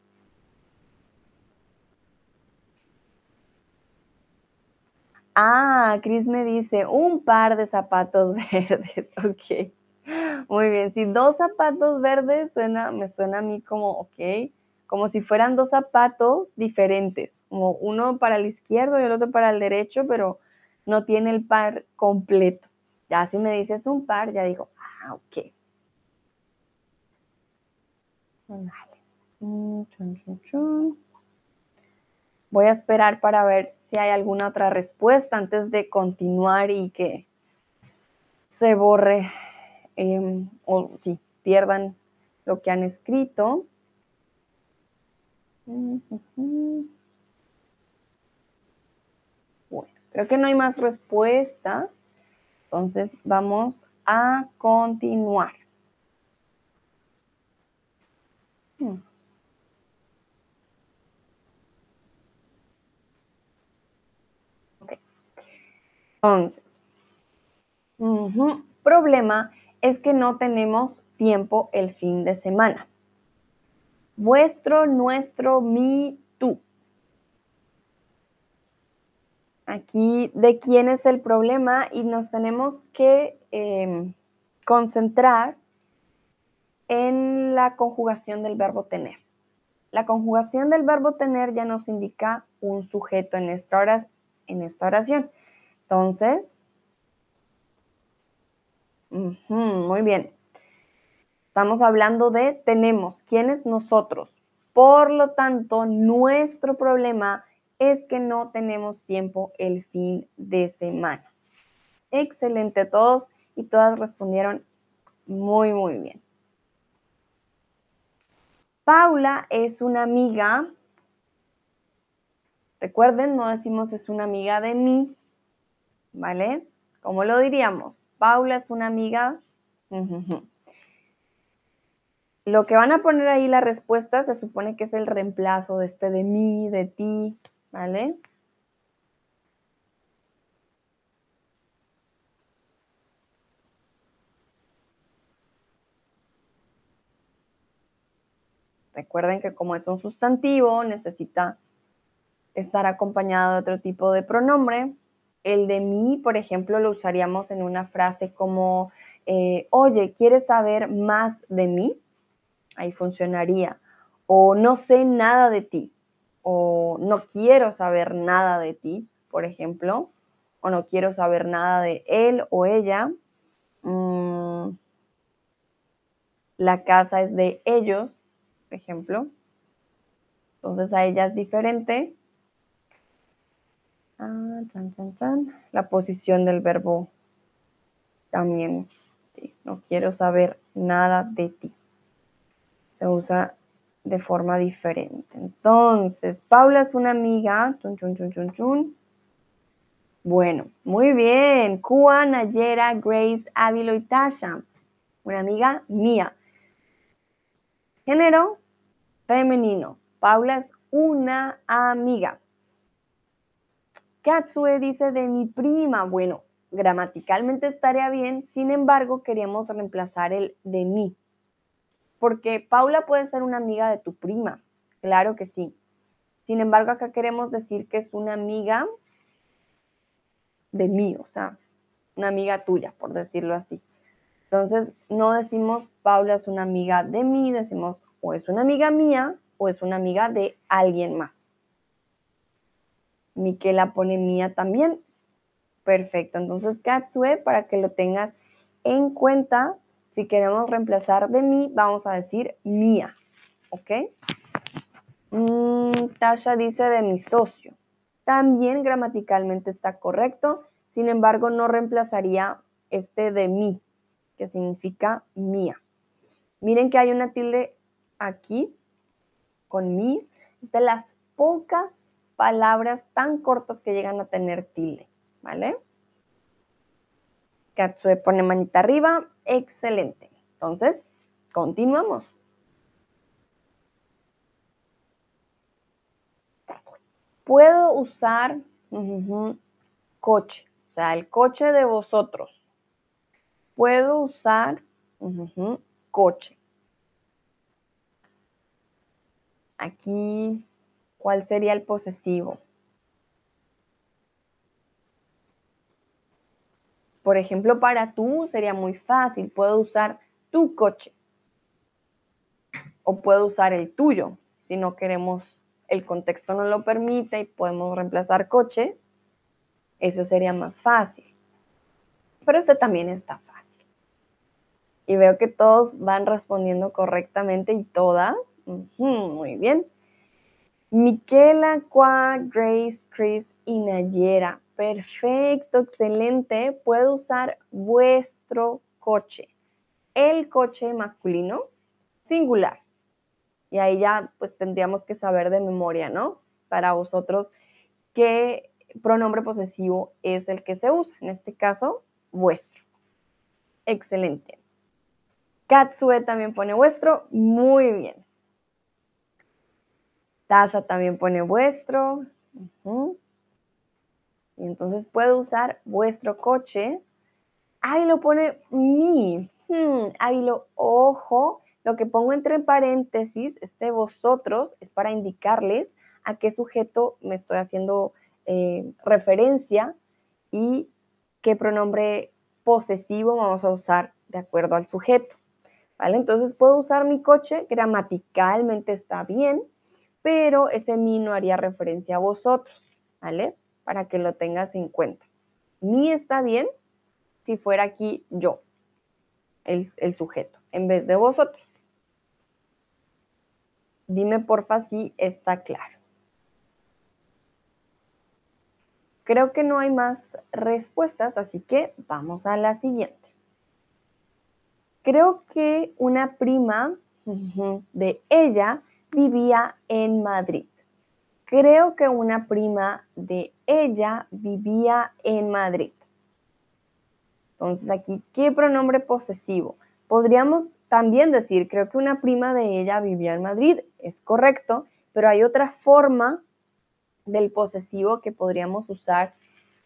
Ah, Cris me dice, un par de zapatos verdes. Ok. Muy bien. Si dos zapatos verdes suena, me suena a mí como, ok, como si fueran dos zapatos diferentes como uno para el izquierdo y el otro para el derecho, pero no tiene el par completo. Ya si me dices un par, ya digo, ah, ok. Mm, Voy a esperar para ver si hay alguna otra respuesta antes de continuar y que se borre em, o si pierdan lo que han escrito. Creo que no hay más respuestas. Entonces vamos a continuar. Hmm. Entonces, problema es que no tenemos tiempo el fin de semana. Vuestro, nuestro, mi, tú. Aquí de quién es el problema y nos tenemos que em, concentrar en la conjugación del verbo tener. La conjugación del verbo tener ya nos indica un sujeto en esta, en esta oración. Entonces, muy bien. Estamos hablando de tenemos. ¿Quién es nosotros? Por lo tanto, nuestro problema es que no tenemos tiempo el fin de semana. Excelente, todos y todas respondieron muy, muy bien. Paula es una amiga. Recuerden, no decimos es una amiga de mí, ¿vale? ¿Cómo lo diríamos? Paula es una amiga. Lo que van a poner ahí la respuesta se supone que es el reemplazo de este de mí, de ti, ¿vale? Recuerden que como es un sustantivo, necesita estar acompañado de otro tipo de pronombre. El de mí, por ejemplo, lo usaríamos en una frase como, eh, oye, ¿quieres saber más de mí? Ahí funcionaría. O no sé nada de ti. O no quiero saber nada de ti, por ejemplo. O no quiero saber nada de él o ella. Mm, la casa es de ellos, por ejemplo. Entonces a ella es diferente. Ah, La posición del verbo también. no quiero saber nada de ti. Se usa de forma diferente. Entonces, Paula es una amiga. Bueno, muy bien. Kua, Nayera, Grace, Ávilo y Tasha. Una amiga mía. Género femenino. Paula es una amiga. Katsue dice de mi prima. Bueno, gramaticalmente estaría bien, sin embargo, queríamos reemplazar el de mí. Porque Paula puede ser una amiga de tu prima, claro que sí. Sin embargo, acá queremos decir que es una amiga de mí, o sea, una amiga tuya, por decirlo así. Entonces, no decimos Paula es una amiga de mí, decimos o es una amiga mía o es una amiga de alguien más. Miquela pone mía también. Perfecto. Entonces, Katsue, para que lo tengas en cuenta, si queremos reemplazar de mí, vamos a decir mía. ¿Ok? Mm, Tasha dice de mi socio. También gramaticalmente está correcto. Sin embargo, no reemplazaría este de mí, que significa mía. Miren que hay una tilde aquí con mí. Es de las pocas palabras tan cortas que llegan a tener tilde, ¿vale? Katsue pone manita arriba, excelente. Entonces, continuamos. Puedo usar coche, o sea, el coche de vosotros. Puedo usar coche. Aquí ¿Cuál sería el posesivo? Por ejemplo, para tú sería muy fácil. Puedo usar tu coche. O puedo usar el tuyo. Si no queremos, el contexto no lo permite y podemos reemplazar coche, ese sería más fácil. Pero este también está fácil. Y veo que todos van respondiendo correctamente y todas. muy bien. Miquela, Qua, Grace, Chris y Nayera. Perfecto, excelente. Puedo usar vuestro coche. El coche masculino, singular. Y ahí ya pues tendríamos que saber de memoria, ¿no? Para vosotros qué pronombre posesivo es el que se usa? En este caso, vuestro. Excelente. Katsue también pone vuestro. Muy bien. Tasha también pone vuestro. Y entonces puedo usar vuestro coche. Ahí lo pone mi. Hmm, ahí lo ojo. Lo que pongo entre paréntesis, este vosotros, es para indicarles a qué sujeto me estoy haciendo eh, referencia y qué pronombre posesivo vamos a usar de acuerdo al sujeto. ¿Vale? Entonces puedo usar mi coche, gramaticalmente está bien, pero ese mi no haría referencia a vosotros, ¿vale? Para que lo tengas en cuenta. Mi está bien si fuera aquí yo, el, el sujeto, en vez de vosotros. Dime porfa si está claro. Creo que no hay más respuestas, así que vamos a la siguiente. Creo que una prima de ella vivía en Madrid. Creo que una prima de ella vivía en Madrid. Entonces aquí, ¿qué pronombre posesivo? Podríamos también decir, creo que una prima de ella vivía en Madrid. Es correcto, pero hay otra forma del posesivo que podríamos usar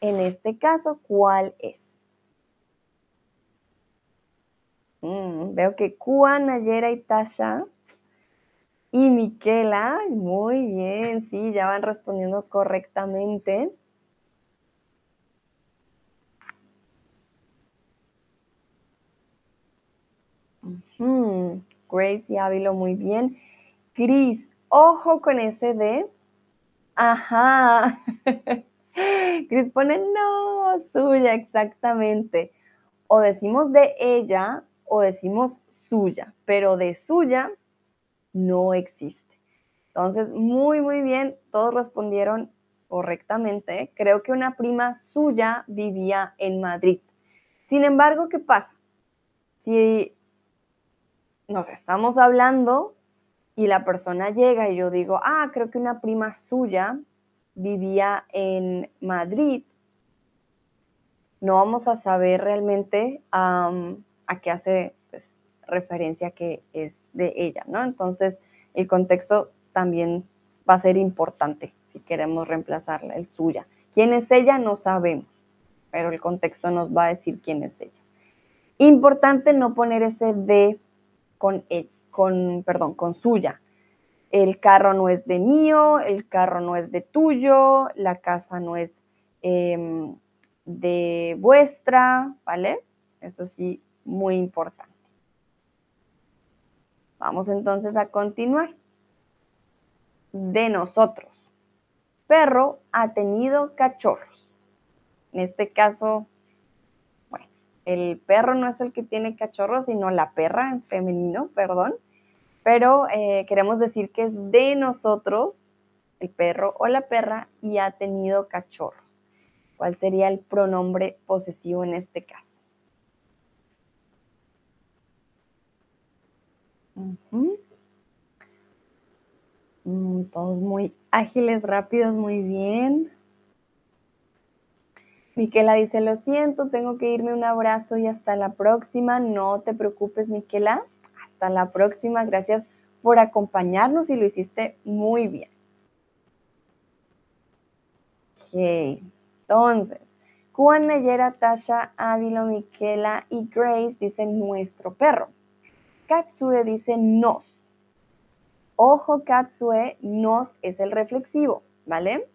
en este caso, ¿cuál es? Mm, veo que Juan, Nayera y Tasha y Miquela, muy bien, sí, ya van respondiendo correctamente. Grace y Ávilo, muy bien. Cris, ojo con ese de Ajá. Cris pone, no, suya, exactamente. O decimos de ella o decimos suya, pero de suya no existe. Entonces, muy, muy bien, todos respondieron correctamente. Creo que una prima suya vivía en Madrid. Sin embargo, ¿qué pasa? Si nos estamos hablando y la persona llega y yo digo, ah, creo que una prima suya vivía en Madrid, no vamos a saber realmente a qué hace referencia que es de ella, ¿no? Entonces, el contexto también va a ser importante si queremos reemplazarla, el suya. ¿Quién es ella? No sabemos, pero el contexto nos va a decir quién es ella. Importante no poner ese de con ella con, perdón, con suya. El carro no es de mío, el carro no es de tuyo, la casa no es em, de vuestra, ¿vale? Eso sí, muy importante. Vamos entonces a continuar. De nosotros. Perro ha tenido cachorros. En este caso, bueno, el perro no es el que tiene cachorros, sino la perra en femenino, perdón pero eh, queremos decir que es de nosotros, el perro o la perra, y ha tenido cachorros. ¿Cuál sería el pronombre posesivo en este caso? Mm, todos muy ágiles, rápidos, muy bien. Miquela dice, lo siento, tengo que irme, un abrazo y hasta la próxima. No te preocupes, Miquela hasta la próxima. Gracias por acompañarnos y lo hiciste muy bien. Ok, entonces, Juan Nayera, Tasha, Ávilo, Miquela y Grace dicen nuestro perro. Katsue dice nos. Ojo, Katsue, nos es el reflexivo, ¿vale?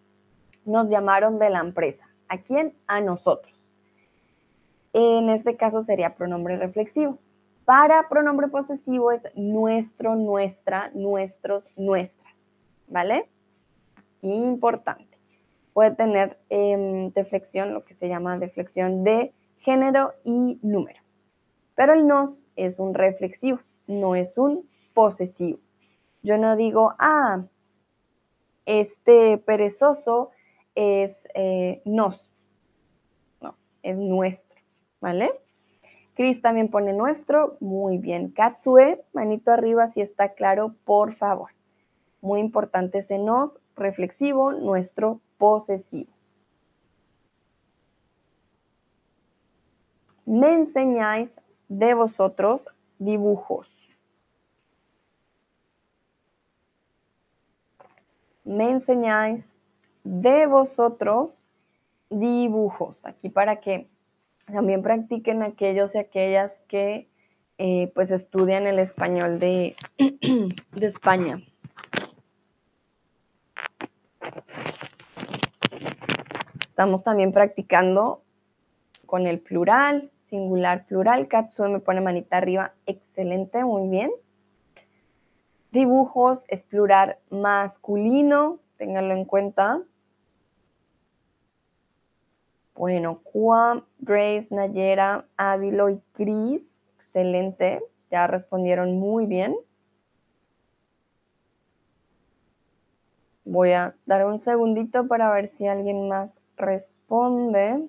Nos llamaron de la empresa. ¿A quién? A nosotros. En este caso sería pronombre reflexivo. Para pronombre posesivo es nuestro, nuestra, nuestros, nuestras, ¿vale? Importante. Puede tener em, deflexión, lo que se llama deflexión de género y número. Pero el nos es un reflexivo, no es un posesivo. Yo no digo, ah, este perezoso es eh, nos. No, es nuestro, ¿vale? Cris también pone nuestro. Muy bien. Katsue, manito arriba si está claro, por favor. Muy importante ese nos, reflexivo, nuestro posesivo. Me enseñáis de vosotros dibujos. Me enseñáis de vosotros dibujos. Aquí para que también practiquen aquellos y aquellas que eh, pues estudian el español de, de España. Estamos también practicando con el plural, singular, plural. Katsue me pone manita arriba. Excelente, muy bien. Dibujos es plural masculino, ténganlo en cuenta. Bueno, Juan, Grace, Nayera, Ávilo y Cris, excelente. Ya respondieron muy bien. Voy a dar un segundito para ver si alguien más responde.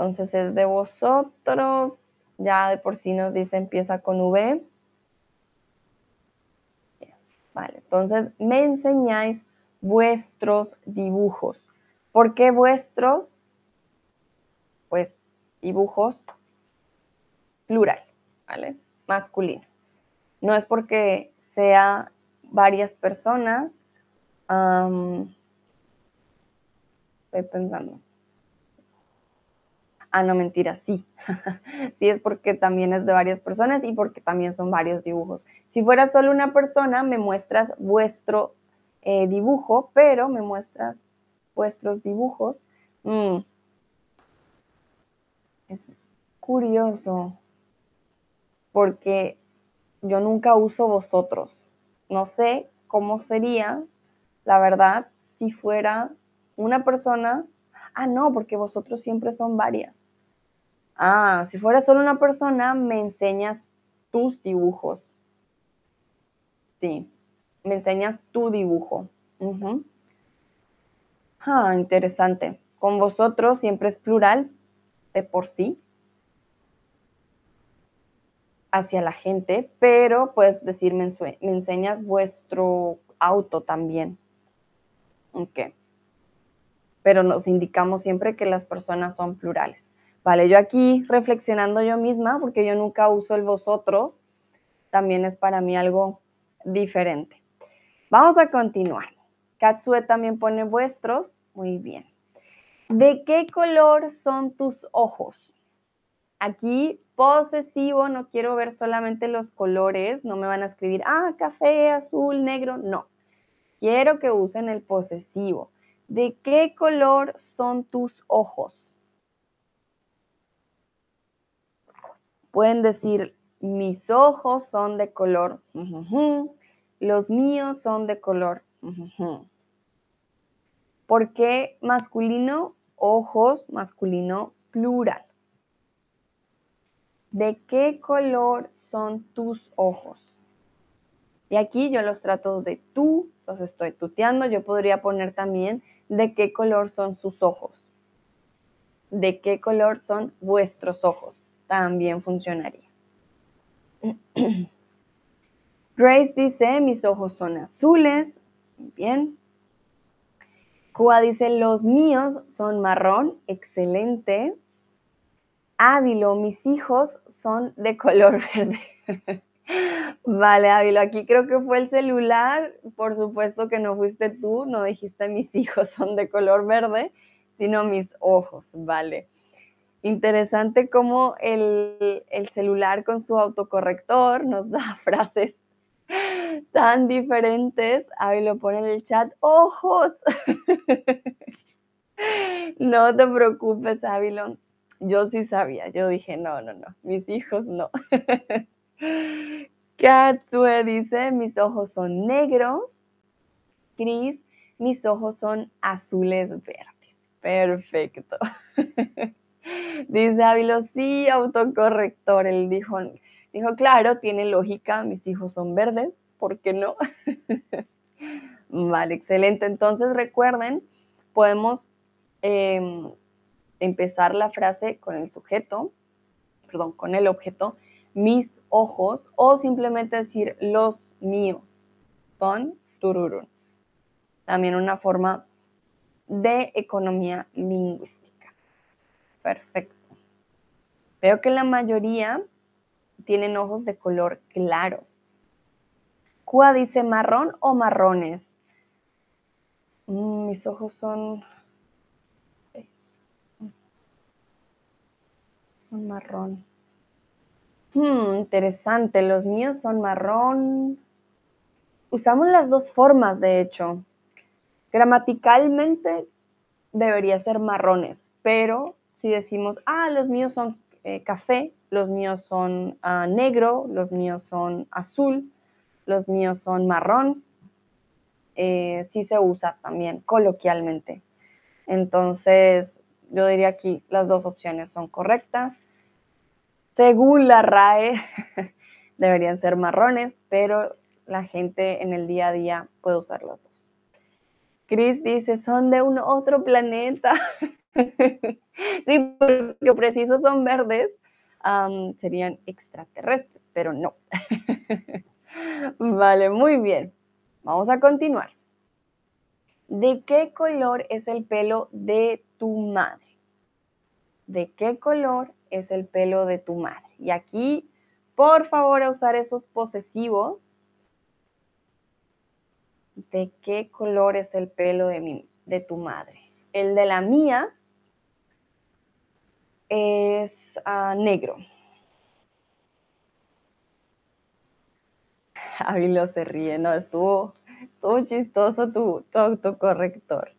Entonces es de vosotros. Ya de por sí nos dice empieza con V. Vale, entonces me enseñáis vuestros dibujos. ¿Por qué vuestros? Pues dibujos plural, ¿vale? Masculino. No es porque sea varias personas. estoy pensando. Ah, no, mentira, sí. sí es porque también es de varias personas y porque también son varios dibujos. Si fuera solo una persona, me muestras vuestro eh, dibujo, pero me muestras vuestros dibujos. Mm. Es curioso, porque yo nunca uso vosotros. No sé cómo sería, la verdad, si fuera una persona. Ah, no, porque vosotros siempre son varias. Ah, si fuera solo una persona, me enseñas tus dibujos. Sí, me enseñas tu dibujo. Ah, interesante. Con vosotros siempre es plural, de por sí, hacia la gente, pero puedes decir, me, enseñas vuestro auto también. Ok. Pero nos indicamos siempre que las personas son plurales. Vale, yo aquí reflexionando yo misma, porque yo nunca uso el vosotros, también es para mí algo diferente. Vamos a continuar. Katsue también pone vuestros. Muy bien. ¿De qué color son tus ojos? Aquí posesivo, no quiero ver solamente los colores, no me van a escribir, ah, café, azul, negro, no. Quiero que usen el posesivo. ¿De qué color son tus ojos? Pueden decir, mis ojos son de color, los míos son de color. ¿Por qué masculino? Ojos, masculino, plural. ¿De qué color son tus ojos? Y aquí yo los trato de tú, los estoy tuteando. Yo podría poner también de qué color son sus ojos. ¿De qué color son vuestros ojos? También funcionaría. Grace dice, mis ojos son azules. Bien. Cuba dice, los míos son marrón. Excelente. Ávilo, mis hijos son de color verde. vale, Ávilo, aquí creo que fue el celular. Por supuesto que no fuiste tú, no dijiste mis hijos son de color verde, sino mis ojos, vale. Interesante cómo el, celular con su autocorrector nos da frases tan diferentes. Ahí pone en el chat, ojos. no te preocupes, Ávilo. Yo sí sabía. Yo dije, no, no, no. Mis hijos no. Katsue dice, mis ojos son negros. Cris, mis ojos son azules verdes. Perfecto. Dice Ávilo, sí, autocorrector. Él dijo, dijo, claro, tiene lógica, mis hijos son verdes, ¿por qué no? vale, excelente. Entonces recuerden, podemos em, empezar la frase con el sujeto, perdón, con el objeto, mis ojos, o simplemente decir los míos son tururún. También una forma de economía lingüística. Perfecto. Veo que la mayoría tienen ojos de color claro. Cua dice marrón o marrones. Mm, mis ojos son... Son marrón. Hmm, interesante, los míos son marrón. Usamos las dos formas, de hecho. Gramaticalmente debería ser marrones, pero si decimos, ah, los míos son eh, café, los míos son ah, negro, los míos son azul, los míos son marrón, eh, sí se usa también coloquialmente. Entonces, yo diría aquí las dos opciones son correctas. Según la RAE, deberían ser marrones, pero la gente en el día a día puede usar las dos. Chris dice, son de un otro planeta. sí, porque preciso son verdes, serían extraterrestres, pero no. vale, muy bien. Vamos a continuar. ¿De qué color es el pelo de tu madre? ¿De qué color es el pelo de tu madre? Y aquí, por favor, a usar esos posesivos. ¿De qué color es el pelo de, mi, de tu madre? El de la mía es ah, negro. Ávilo se ríe, no, estuvo, estuvo chistoso tu, tu autocorrector.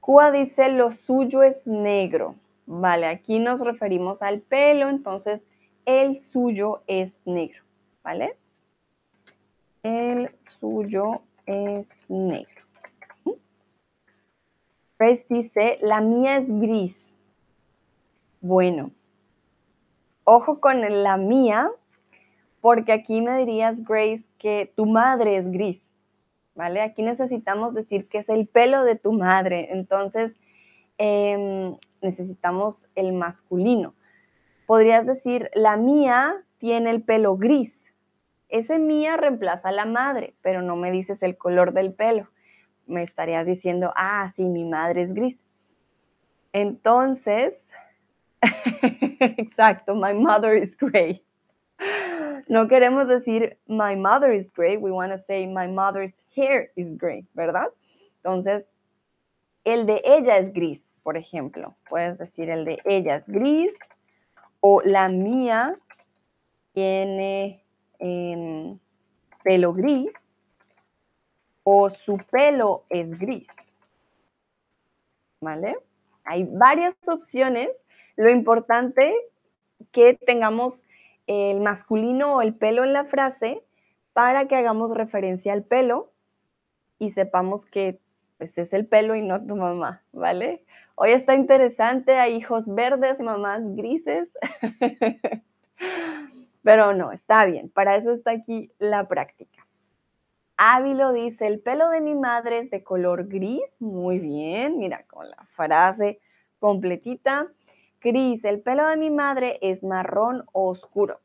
Cua dice lo suyo es negro. Vale, aquí nos referimos al pelo, entonces el suyo es negro, ¿vale? El suyo es negro. Grace dice, la mía es gris. Bueno, ojo con la mía, porque aquí me dirías, Grace, que tu madre es gris, ¿vale? Aquí necesitamos decir que es el pelo de tu madre, entonces em, necesitamos el masculino. Podrías decir, la mía tiene el pelo gris. Ese mía reemplaza a la madre, pero no me dices el color del pelo. Me estarías diciendo, ah, sí, mi madre es gris. Entonces, Exacto, my mother is gray. No queremos decir my mother is gray, we want to say my mother's hair is gray, ¿verdad? Entonces, el de ella es gris, por ejemplo. Puedes decir el de ella es gris o la mía tiene em, pelo gris o su pelo es gris. ¿Vale? Hay varias opciones lo importante que tengamos el masculino o el pelo en la frase para que hagamos referencia al pelo y sepamos que pues, es el pelo y no tu mamá, ¿vale? Hoy está interesante, hay hijos verdes, mamás grises, pero no, está bien, para eso está aquí la práctica. Ávilo dice, el pelo de mi madre es de color gris, muy bien, mira con la frase completita. Gris, el pelo de mi madre es marrón oscuro.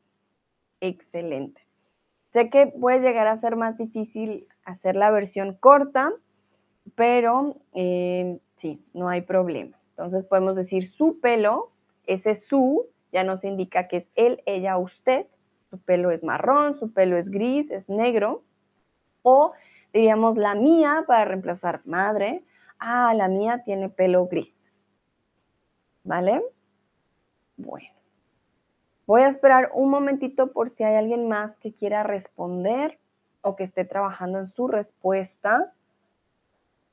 Excelente. Sé que puede llegar a ser más difícil hacer la versión corta, pero eh, sí, no hay problema. Entonces podemos decir su pelo, ese su ya nos indica que es él, ella, usted. Su pelo es marrón, su pelo es gris, es negro. O diríamos la mía para reemplazar madre. Ah, la mía tiene pelo gris. ¿Vale? Bueno, voy a esperar un momentito por si hay alguien más que quiera responder o que esté trabajando en su respuesta.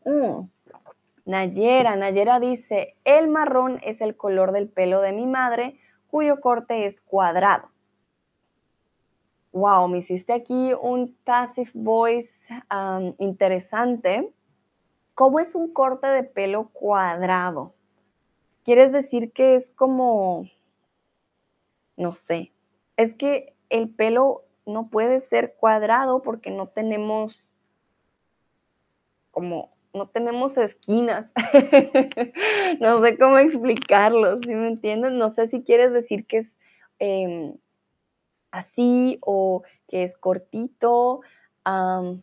Mm, Nayera, Nayera dice, el marrón es el color del pelo de mi madre, cuyo corte es cuadrado. Wow, me hiciste aquí un passive voice interesante. ¿Cómo es un corte de pelo cuadrado? ¿Quieres decir que es como no sé. Es que el pelo no puede ser cuadrado porque no tenemos como no tenemos esquinas. no sé cómo explicarlo, ¿sí me entiendes? No sé si quieres decir que es em, así o que es cortito.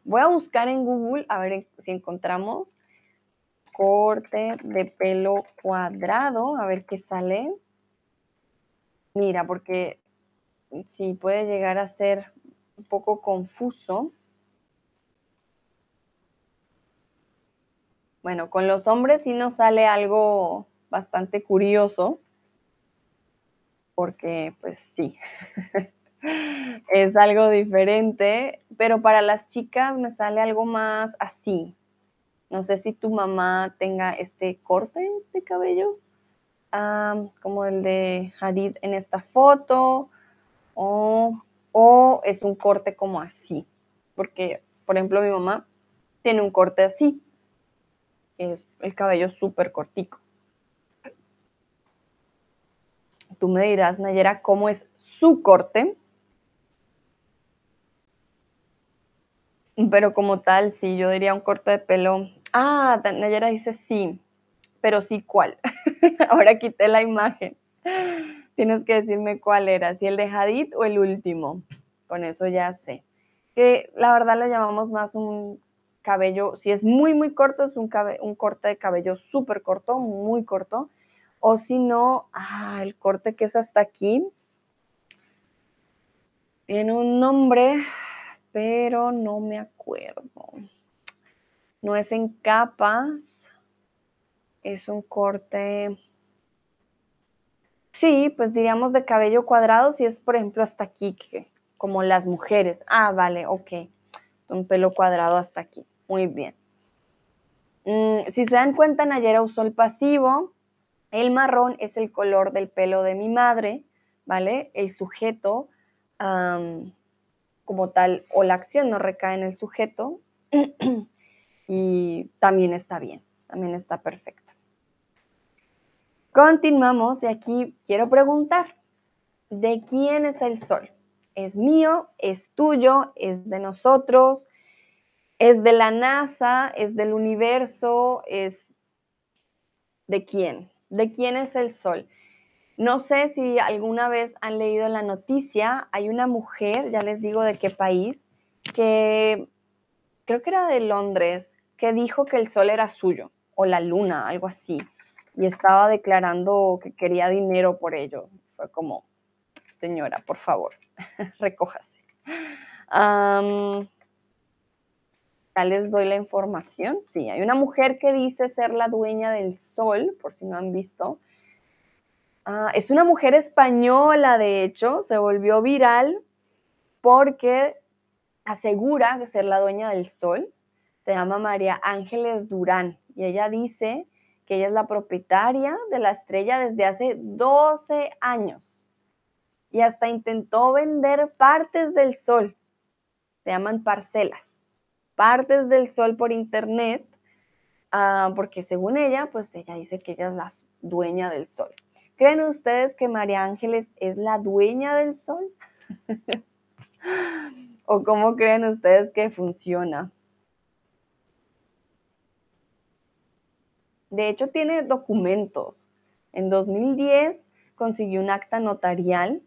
voy a buscar en Google a ver si encontramos corte de pelo cuadrado, a ver qué sale. Mira, porque sí puede llegar a ser un poco confuso. Bueno, con los hombres sí nos sale algo bastante curioso, porque pues sí, es algo diferente, pero para las chicas me sale algo más así. No sé si tu mamá tenga este corte de cabello, como el de Hadid en esta foto, o, o es un corte como así, porque, por ejemplo, mi mamá tiene un corte así, que es el cabello súper cortico. Tú me dirás, Nayera, cómo es su corte. Pero como tal, sí, yo diría un corte de pelo. Ah, Nayera dice sí, pero sí cuál. Ahora quité la imagen. Tienes que decirme cuál era, si el de Hadid o el último. Con eso ya sé. Que la verdad le llamamos más un cabello, si es muy, muy corto, es un, un corte de cabello súper corto, muy corto. O si no, ah, el corte que es hasta aquí. Tiene un nombre, pero no me acuerdo. No es en capas, es un corte, sí, pues diríamos de cabello cuadrado, si es por ejemplo hasta aquí, como las mujeres. Ah, vale, ok. Un pelo cuadrado hasta aquí. Muy bien. Mm, si se dan cuenta, Nayera usó el pasivo. El marrón es el color del pelo de mi madre, ¿vale? El sujeto, como tal, o la acción no recae en el sujeto. y también está bien, también está perfecto. Continuamos y aquí quiero preguntar, ¿de quién es el sol? ¿Es mío? ¿Es tuyo? ¿Es de nosotros? ¿Es de la NASA? ¿Es del universo? ¿Es de quién? ¿De quién es el sol? No sé si alguna vez han leído la noticia, hay una mujer, ya les digo de qué país, que creo que era de Londres, que dijo que el sol era suyo, o la luna, algo así, y estaba declarando que quería dinero por ello. Fue como, señora, por favor, recójase ya les doy la información. Sí, hay una mujer que dice ser la dueña del sol, por si no han visto. Ah, es una mujer española, de hecho, se volvió viral porque asegura de ser la dueña del sol. Se llama María Ángeles Durán y ella dice que ella es la propietaria de la estrella desde hace 12 años y hasta intentó vender partes del sol. Se llaman parcelas partes del sol por internet, ah, porque según ella, pues ella dice que ella es la dueña del sol. ¿Creen ustedes que María Ángeles es la dueña del sol? ¿O cómo creen ustedes que funciona? De hecho, tiene documentos. En 2010 consiguió un acta notarial.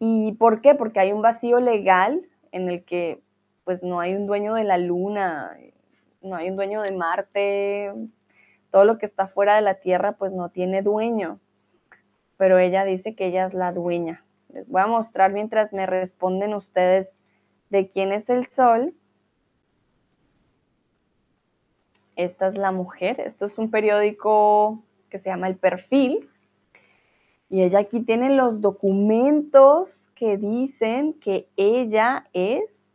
¿Y por qué? Porque hay un vacío legal en el que pues no hay un dueño de la luna, no hay un dueño de Marte, todo lo que está fuera de la Tierra pues no tiene dueño, pero ella dice que ella es la dueña. Les voy a mostrar mientras me responden ustedes de quién es el sol. Esta es la mujer, esto es un periódico que se llama El Perfil. Y ella aquí tiene los documentos que dicen que ella es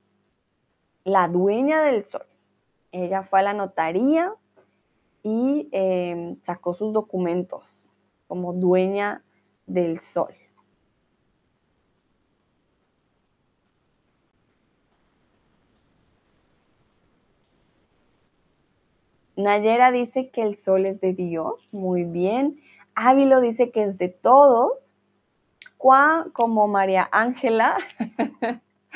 la dueña del sol. Ella fue a la notaría y em, sacó sus documentos como dueña del sol. Nayera dice que el sol es de Dios, muy bien. Ávilo dice que es de todos. Juan, como María Ángela,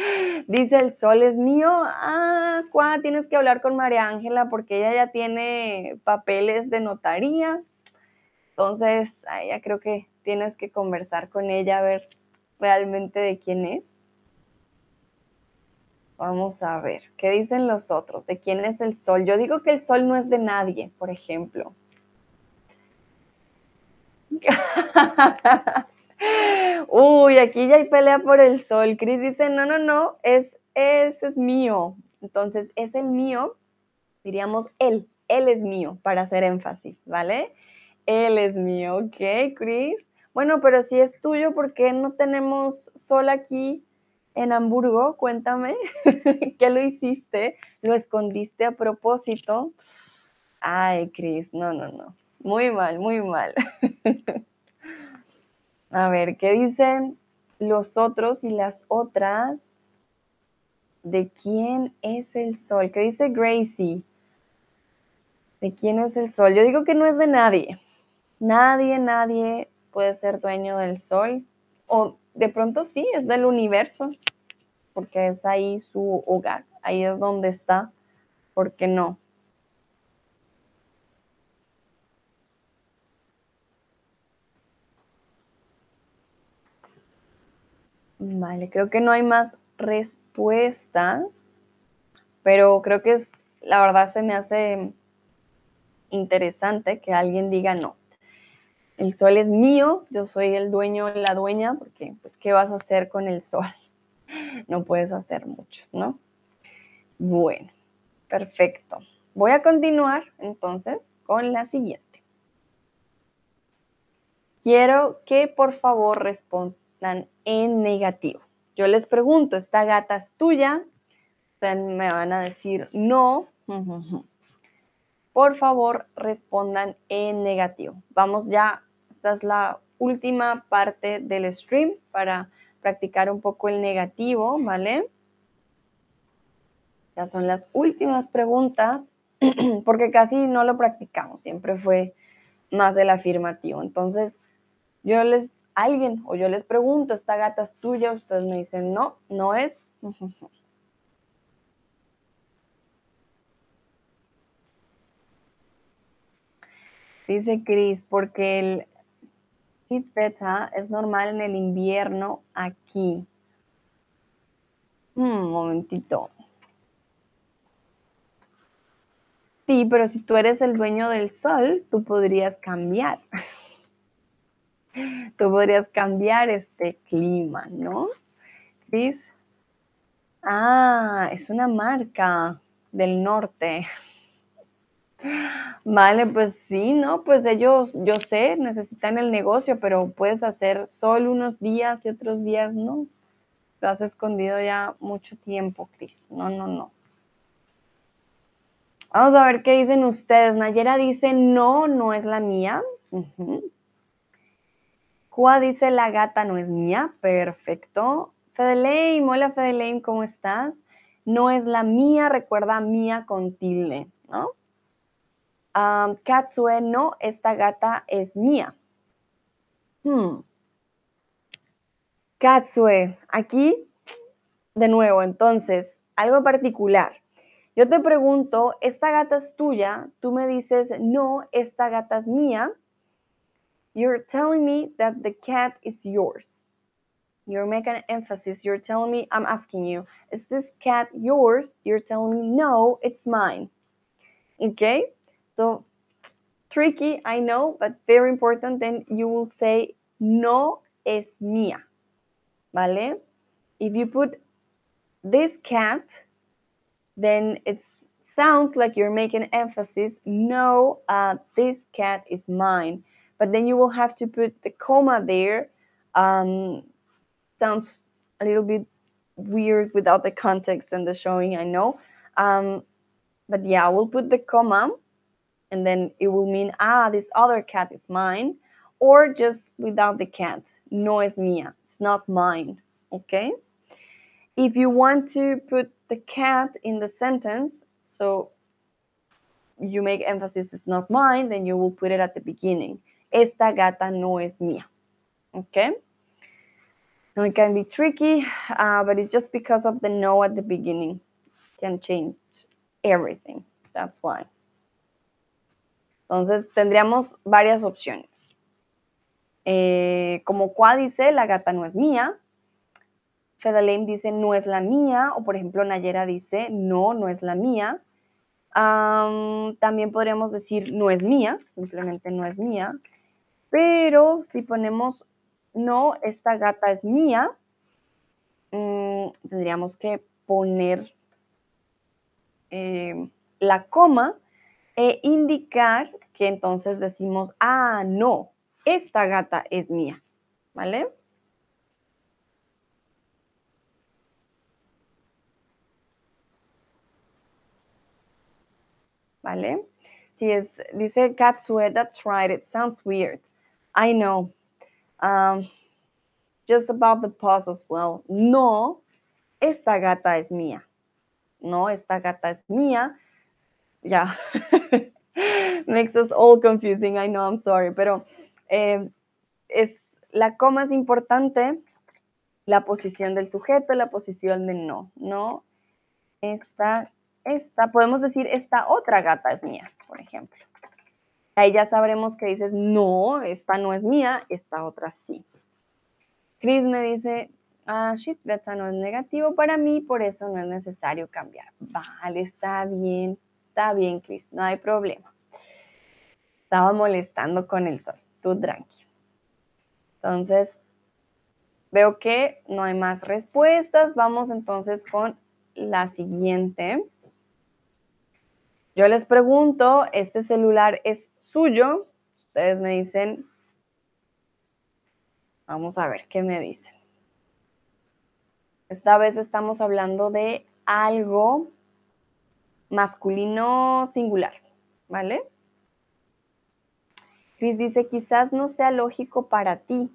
Dice, el sol es mío. Ah, ¿cuá? Tienes que hablar con María Ángela porque ella ya tiene papeles de notaría. Entonces, ya creo que tienes que conversar con ella a ver realmente de quién es. Vamos a ver, ¿qué dicen los otros? ¿De quién es el sol? Yo digo que el sol no es de nadie, por ejemplo. Uy, aquí ya hay pelea por el sol. Chris dice, no, no, no, es, ese es mío. Entonces, es el mío, diríamos él, él es mío, para hacer énfasis, ¿vale? Él es mío, ¿ok, Chris? Bueno, pero si es tuyo, ¿por qué no tenemos sol aquí en Hamburgo? Cuéntame, ¿qué lo hiciste? ¿Lo escondiste a propósito? Ay, Chris, no, no, no. Muy mal, muy mal. a ver, ¿qué dicen los otros y las otras? ¿De quién es el sol? ¿Qué dice Gracie? ¿De quién es el sol? Yo digo que no es de nadie. Nadie, nadie puede ser dueño del sol. O de pronto sí, es del universo, porque es ahí su hogar, ahí es donde está. ¿Por qué no? Vale, creo que no hay más respuestas, pero creo que es, la verdad se me hace interesante que alguien diga no. El sol es mío, yo soy el dueño, la dueña, porque pues ¿qué vas a hacer con el sol? No puedes hacer mucho, ¿no? Bueno, perfecto. Voy a continuar entonces con la siguiente. Quiero que por favor respondan en negativo. Yo les pregunto, ¿esta gata es tuya? me van a decir no por favor respondan en negativo. Vamos ya, esta es la última parte del stream para practicar un poco el negativo, ¿vale? Ya son las últimas preguntas, porque casi no lo practicamos, siempre fue más del afirmativo. Entonces, yo les, alguien o yo les pregunto, ¿esta gata es tuya? Ustedes me dicen, no, no es. Dice Cris, porque el chip beta es normal en el invierno aquí. Un momentito. Sí, pero si tú eres el dueño del sol, tú podrías cambiar. Tú podrías cambiar este clima, ¿no? Cris. Ah, es una marca del norte. Vale, pues sí, ¿no? Pues ellos, yo sé, necesitan el negocio, pero puedes hacer solo unos días y otros días no. Lo has escondido ya mucho tiempo, Cris. No, no, no. Vamos a ver qué dicen ustedes. Nayera dice, no, no es la mía. Uh dice, la gata no es mía. Perfecto. Fedeleim, hola Fedeleim, ¿cómo estás? No es la mía, recuerda mía con tilde, ¿no? Katsue, no, esta gata es mía. Hmm. Katsue, aquí, de nuevo, entonces, algo particular. Yo te pregunto, ¿esta gata es tuya? Tú me dices, no, esta gata es mía. You're telling me that the cat is yours. You're making an emphasis. You're telling me, I'm asking you, is this cat yours? You're telling me, no, it's mine. Okay? So tricky, I know, but very important. Then you will say, no es mía. ¿Vale? If you put this cat, then it sounds like you're making emphasis. No, uh, this cat is mine. But then you will have to put the comma there. Um, sounds a little bit weird without the context and the showing, I know. Um, but yeah, we'll put the comma and then it will mean, ah, this other cat is mine, or just without the cat, no es mía, it's not mine, okay? If you want to put the cat in the sentence, so you make emphasis it's not mine, then you will put it at the beginning. Esta gata no es mía, okay? Now it can be tricky, uh, but it's just because of the no at the beginning can change everything. That's why. Entonces tendríamos varias opciones. Eh, como Qua dice, la gata no es mía. Fedalem dice, no es la mía, o por ejemplo, Nayera dice, no, no es la mía. también podríamos decir, no es mía, simplemente no es mía. Pero si ponemos, no, esta gata es mía, mm, tendríamos que poner eh, la coma e indicar que entonces decimos, ah, no, esta gata es mía, ¿vale? ¿Vale? Si es, dice Katsue, that's right, it sounds weird. I know. Um, just about the pause as well. No, esta gata es mía. No, esta gata es mía. Ya. Makes us all confusing, I know, I'm sorry, pero eh, es, la coma es importante, la posición del sujeto, la posición del no, no, esta, esta, podemos decir esta otra gata es mía, por ejemplo. Ahí ya sabremos que dices, no, esta no es mía, esta otra sí. Chris me dice, ah, shit, beta no es negativo para mí, por eso no es necesario cambiar. Vale, está bien, está bien, Chris, no hay problema estaba molestando con el sol. Tú tranqui. Entonces, veo que no hay más respuestas. Vamos entonces con la siguiente. Yo les pregunto, ¿este celular es suyo? Ustedes me dicen, vamos a ver qué me dicen. Esta vez estamos hablando de algo masculino singular, ¿vale? Cris dice, quizás no sea lógico para ti.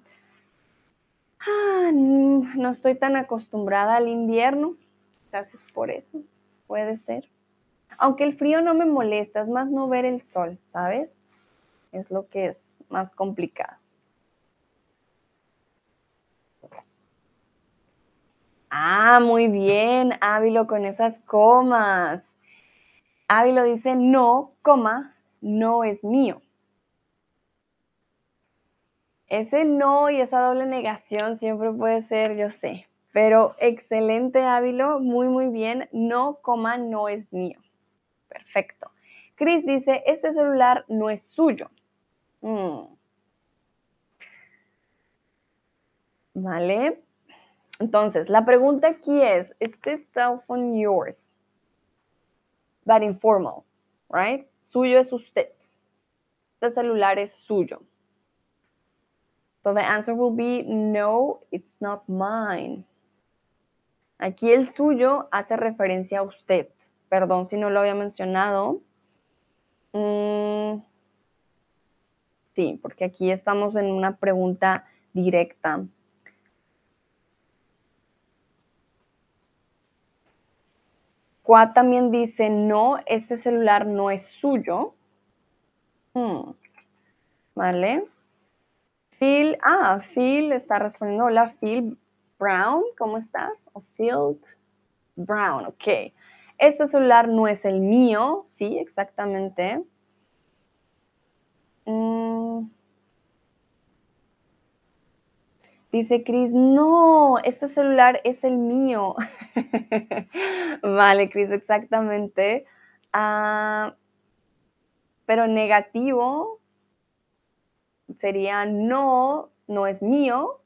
Ah, no estoy tan acostumbrada al invierno. Quizás es por eso. Puede ser. Aunque el frío no me molesta, es más no ver el sol, ¿sabes? Es lo que es más complicado. Ah, muy bien, Ávilo con esas comas. Ávilo dice, no, coma, no es mío. Ese no y esa doble negación siempre puede ser, yo sé, pero excelente Ávilo, muy muy bien, no, coma, no es mío. Perfecto. Chris dice, este celular no es suyo. Mm. Vale. Entonces, la pregunta aquí es, ¿is this cell phone yours? But informal, right? Suyo es usted. Este celular es suyo. So the answer will be no, it's not mine. Aquí el suyo hace referencia a usted. Perdón si no lo había mencionado. Mm, sí, porque aquí estamos en una pregunta directa. También dice, no, este celular no es suyo. Hmm, ¿Vale? Phil, ah, Phil está respondiendo, hola Phil Brown, ¿cómo estás? O Phil Brown, ok. Este celular no es el mío, sí, exactamente. Dice Chris, no, este celular es el mío. vale, Chris, exactamente. Ah, pero negativo, sería no, no es mío,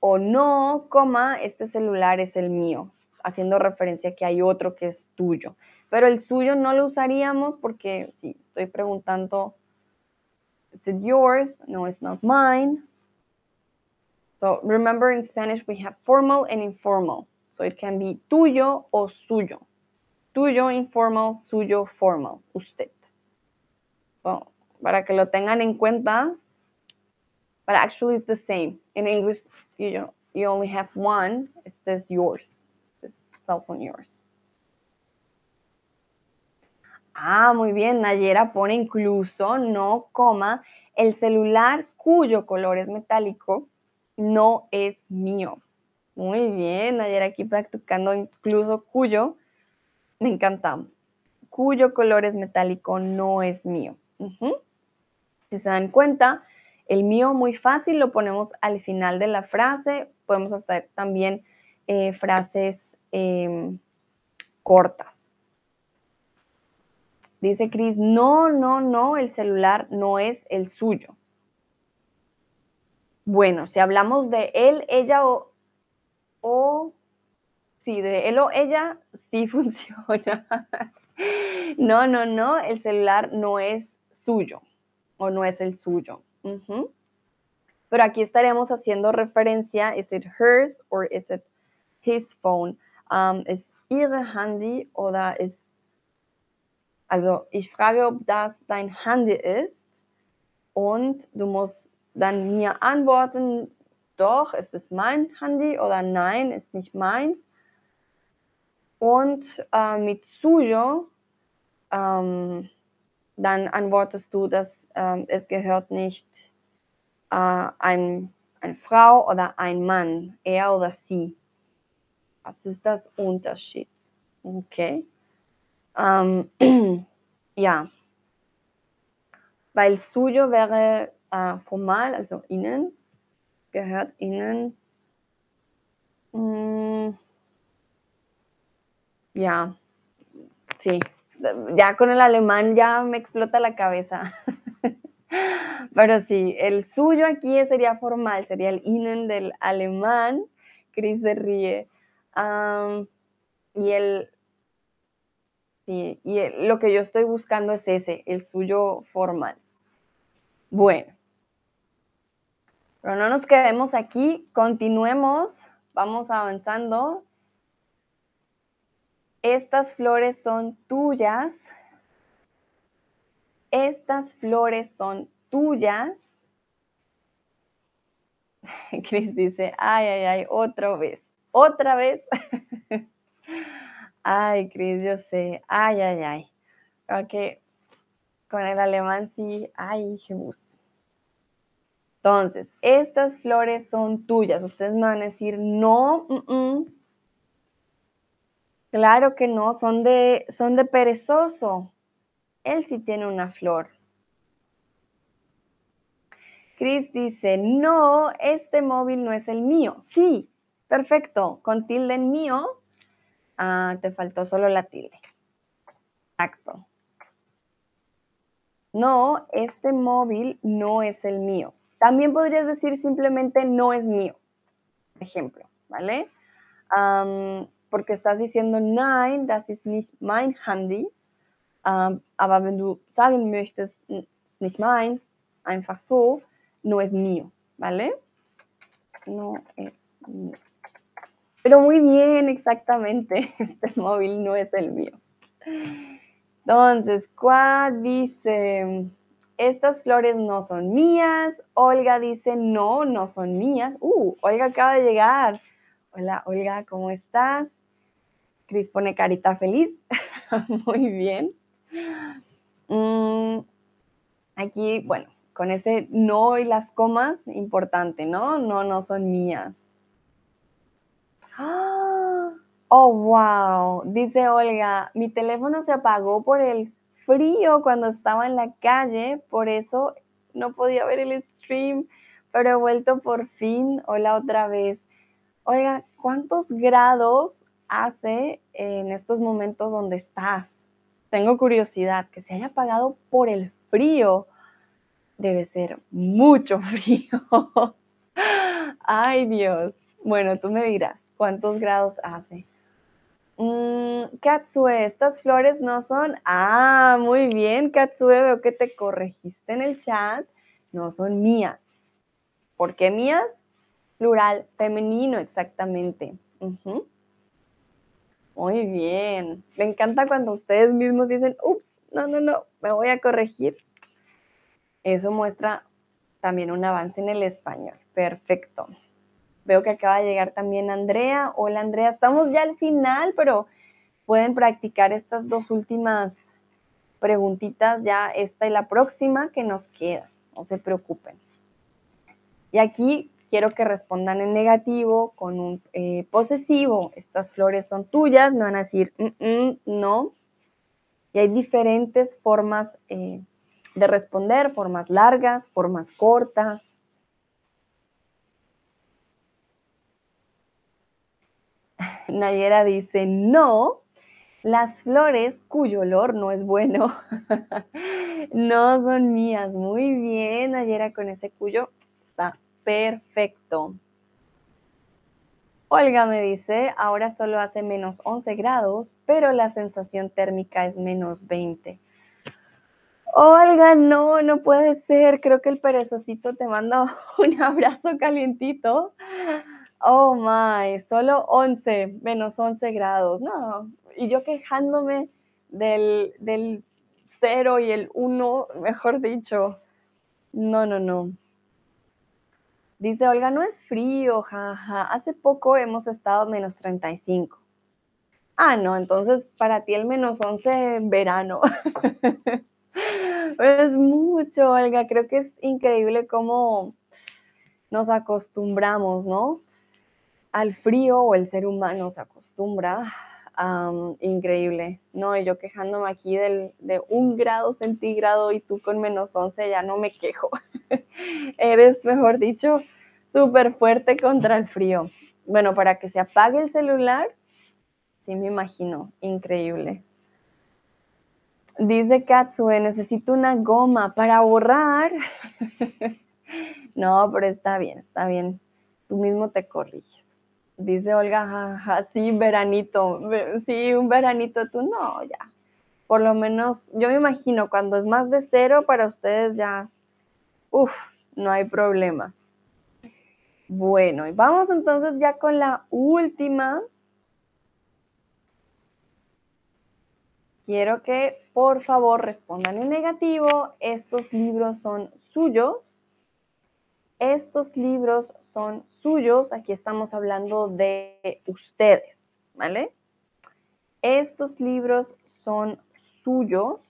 o no, coma, este celular es el mío, haciendo referencia que hay otro que es tuyo. Pero el suyo no lo usaríamos porque si estoy preguntando, ¿is it yours? No, it's not mine. So remember in Spanish we have formal and informal. So it can be tuyo o suyo. Tuyo, informal, suyo, formal, usted. para que lo tengan en cuenta, but actually it's the same. In English, you know, you only have one. It says yours. It's cell phone yours. Ah, muy bien. Nayera pone incluso, no, coma, el celular cuyo color es metálico no es mío. Muy bien, Nayera aquí practicando incluso cuyo. Me encanta. Cuyo color es metálico no es mío. Si se dan cuenta, el mío muy fácil lo ponemos al final de la frase. Podemos hacer también eh, frases em, cortas. Dice Cris, no, no, no, el celular no es el suyo. Bueno, si hablamos de él, ella o, o sí, de él o ella, sí funciona. no, no, no, el celular no es suyo o no es el suyo. Pero aquí estaremos haciendo referencia, ¿es it hers or is it his phone? Um, ¿Es ihre Handy oder ist, also ich frage, ob das dein Handy ist und du musst dann mir antworten, doch, ist es mein Handy oder nein, ist nicht meins. Und äh, mit suyo, ähm, dann antwortest du, dass äh, es gehört nicht äh, ein, eine Frau oder ein Mann, er oder sie. Was ist das Unterschied? Okay. Ähm, ja. Weil suyo wäre äh, formal, also innen, gehört innen. Mh, mm, ya, sí, ya con el alemán ya me explota la cabeza. Pero sí, el suyo aquí sería formal, sería el innen del alemán. Chris se ríe. y el, sí, y lo que yo estoy buscando es ese, el suyo formal. Bueno, pero no nos quedemos aquí, continuemos, vamos avanzando. Estas flores son tuyas. Estas flores son tuyas. Chris dice, ay, ay, ay, otra vez, otra vez. ay, Cris, yo sé, ay, ay, ay. Ok, con el alemán sí, ay, Jesús. Entonces, estas flores son tuyas. Ustedes me van a decir, no, claro que no, son de, son de perezoso. Él sí tiene una flor. Chris dice, no, este móvil no es el mío. Sí, perfecto, con tilde en mío. Ah, te faltó solo la tilde. Exacto. No, este móvil no es el mío. También podrías decir simplemente no es mío, ejemplo, ¿vale? porque estás diciendo nein, das ist nicht mein Handy. aber wenn du sagen möchtest, ist nicht meins, einfach so, no es mío, ¿vale? No es mío. Pero muy bien, exactamente, este móvil no es el mío. Entonces, ¿cuál dice? Estas flores no son mías. Olga dice, no, no son mías. Uh, Olga acaba de llegar. Hola, Olga, ¿cómo estás? Cris pone carita feliz. Muy bien. Mm, aquí, bueno, con ese no y las comas, importante, ¿no? No, no son mías. Oh, wow. Dice Olga, mi teléfono se apagó por el frío cuando estaba en la calle, por eso no podía ver el stream, pero he vuelto por fin. Hola otra vez. Oiga, ¿cuántos grados hace en estos momentos donde estás? Tengo curiosidad, que se haya apagado por el frío. Debe ser mucho frío. Ay Dios. Bueno, tú me dirás, ¿cuántos grados hace? Mm, Katsue, estas flores no son. Ah, muy bien, Katsue, veo que te corregiste en el chat. No son mías. ¿Por qué mías? Plural, femenino, exactamente. Muy bien. Me encanta cuando ustedes mismos dicen, ups, no, no, no, me voy a corregir. Eso muestra también un avance en el español. Perfecto. Veo que acaba de llegar también Andrea. Hola Andrea, estamos ya al final, pero pueden practicar estas dos últimas preguntitas, ya esta y la próxima que nos queda. No se preocupen. Y aquí quiero que respondan en negativo con un eh, posesivo. Estas flores son tuyas, me van a decir mm, mm, no. Y hay diferentes formas eh, de responder, formas largas, formas cortas. Nayera dice, no, las flores cuyo olor no es bueno no son mías. Muy bien, Nayera, con ese cuyo está perfecto. Olga me dice, ahora solo hace menos 11 grados, pero la sensación térmica es menos 20. Olga, no, no puede ser. Creo que el perezosito te manda un abrazo calientito. Oh my, solo 11, menos 11 grados. No, y yo quejándome del, del 0 y el 1, mejor dicho. No, no, no. Dice Olga, no es frío, jaja. Hace poco hemos estado menos 35. Ah, no, entonces para ti el menos 11 verano. es mucho, Olga. Creo que es increíble cómo nos acostumbramos, ¿no? Al frío o el ser humano se acostumbra. increíble, ¿no? Y yo quejándome aquí del, de un grado centígrado y tú con menos 11 ya no me quejo. Eres, mejor dicho, súper fuerte contra el frío. Bueno, para que se apague el celular, sí me imagino, increíble. Dice Katsue, necesito una goma para borrar. no, pero está bien, está bien. Tú mismo te corriges. Dice Olga, jaja, sí, veranito. Sí, un veranito, tú no, ya. Por lo menos, yo me imagino, cuando es más de cero, para ustedes ya, uff, no hay problema. Bueno, y vamos entonces ya con la última quiero que por favor respondan en negativo. Estos libros son suyos. Estos libros son suyos. Aquí estamos hablando de ustedes, ¿vale? Estos libros son suyos.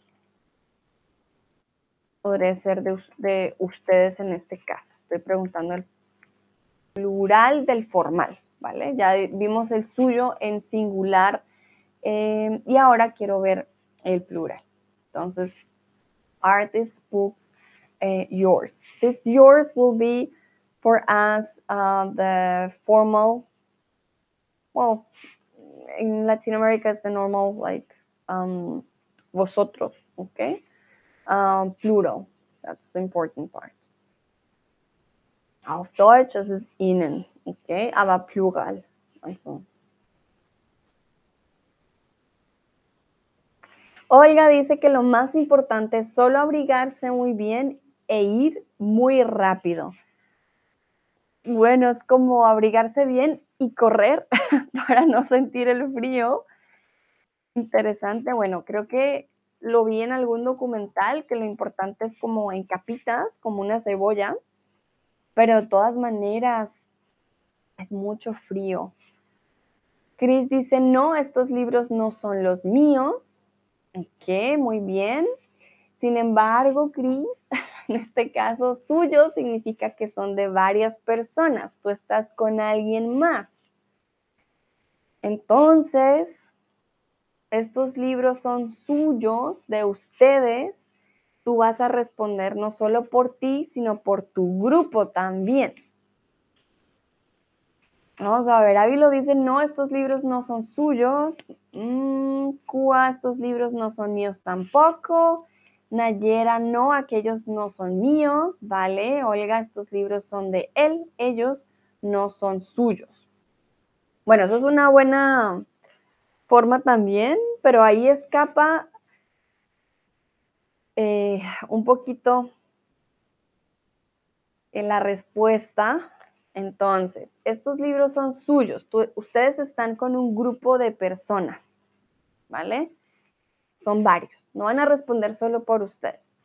Podría ser de, de ustedes en este caso. Estoy preguntando el plural del formal, ¿vale? Ya vimos el suyo en singular eh, y ahora quiero ver el plural. Entonces, these books uh, yours? This yours will be for us uh, the formal, well, in Latin America it's the normal like um, vosotros, okay? Um, plural, that's the important part. Auf Deutsch ist es Ihnen, okay? Aber Plural, also Olga dice que lo más importante es solo abrigarse muy bien e ir muy rápido. Bueno, es como abrigarse bien y correr para no sentir el frío. Interesante, bueno, creo que lo vi en algún documental que lo importante es como en capitas, como una cebolla, pero de todas maneras es mucho frío. Chris dice, no, estos libros no son los míos, Ok, muy bien. Sin embargo, Cris, en este caso suyo significa que son de varias personas. Tú estás con alguien más. Entonces, estos libros son suyos, de ustedes. Tú vas a responder no solo por ti, sino por tu grupo también. Vamos a ver, Avi lo dice, no, estos libros no son suyos. Mm, estos libros no son míos tampoco. Nayera, no, aquellos no son míos. Vale, Olga, estos libros son de él, ellos no son suyos. Bueno, eso es una buena forma también, pero ahí escapa eh, un poquito en la respuesta entonces, estos libros son suyos. ustedes están con un grupo de personas, ¿vale? Son varios. No van a responder solo por ustedes.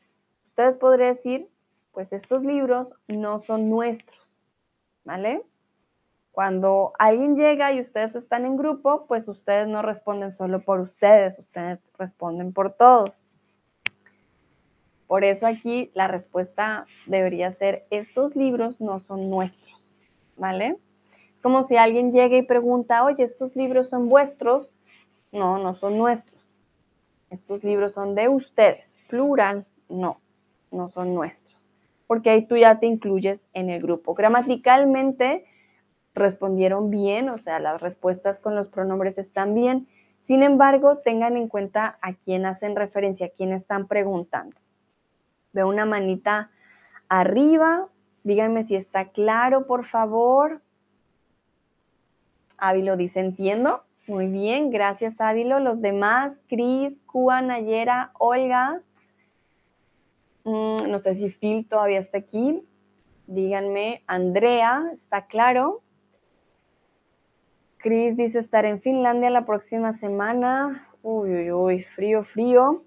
Ustedes podrían decir, pues estos libros no son nuestros, ¿vale? Cuando alguien llega y ustedes están en grupo, pues ustedes no responden solo por ustedes, ustedes responden por todos. Por eso aquí la respuesta debería ser, estos libros no son nuestros. ¿vale? Es como si alguien llega y pregunta, oye, ¿estos libros son vuestros? No, no son nuestros. Estos libros son de ustedes. Plural, no, no son nuestros. Porque ahí tú ya te incluyes en el grupo. Gramaticalmente, respondieron bien, o sea, las respuestas con los pronombres están bien. Sin embargo, tengan en cuenta a quién hacen referencia, a quién están preguntando. Veo una manita arriba. Díganme si está claro, por favor. Ávilo dice, entiendo. Muy bien, gracias Ávilo. Los demás, Cris, Cua, Nayera, Olga. Mm, no sé si Phil todavía está aquí. Díganme, Andrea, ¿está claro? Cris dice estar en Finlandia la próxima semana. Uy, uy, uy, frío, frío.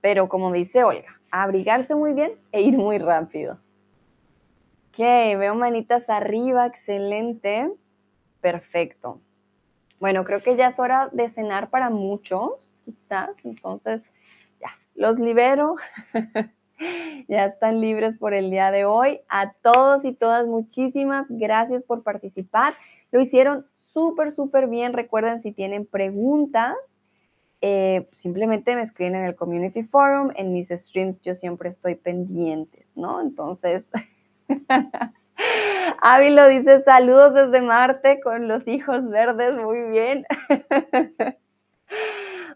Pero como dice Olga, abrigarse muy bien e ir muy rápido. Ok, veo manitas arriba, excelente. Perfecto. Bueno, creo que ya es hora de cenar para muchos, quizás. Entonces, ya, los libero. ya están libres por el día de hoy. A todos y todas, muchísimas gracias por participar. Lo hicieron súper, súper bien. Recuerden si tienen preguntas, eh, simplemente me escriben en el Community Forum. En mis streams yo siempre estoy pendientes, ¿no? Entonces, Ávilo dice saludos desde Marte con los hijos verdes, muy bien.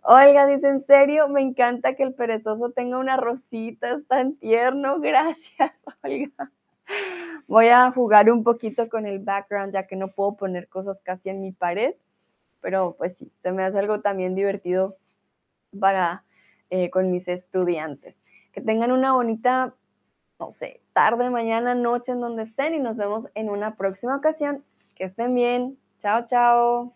Olga dice, en serio, me encanta que el perezoso tenga una rosita, es tan tierno. Gracias, Olga. Voy a jugar un poquito con el background, ya que no puedo poner cosas casi en mi pared, pero pues sí, se me hace algo también divertido para eh, con mis estudiantes. Que tengan una bonita, no sé, tarde, mañana, noche en donde estén y nos vemos en una próxima ocasión. Que estén bien. Chao, chao.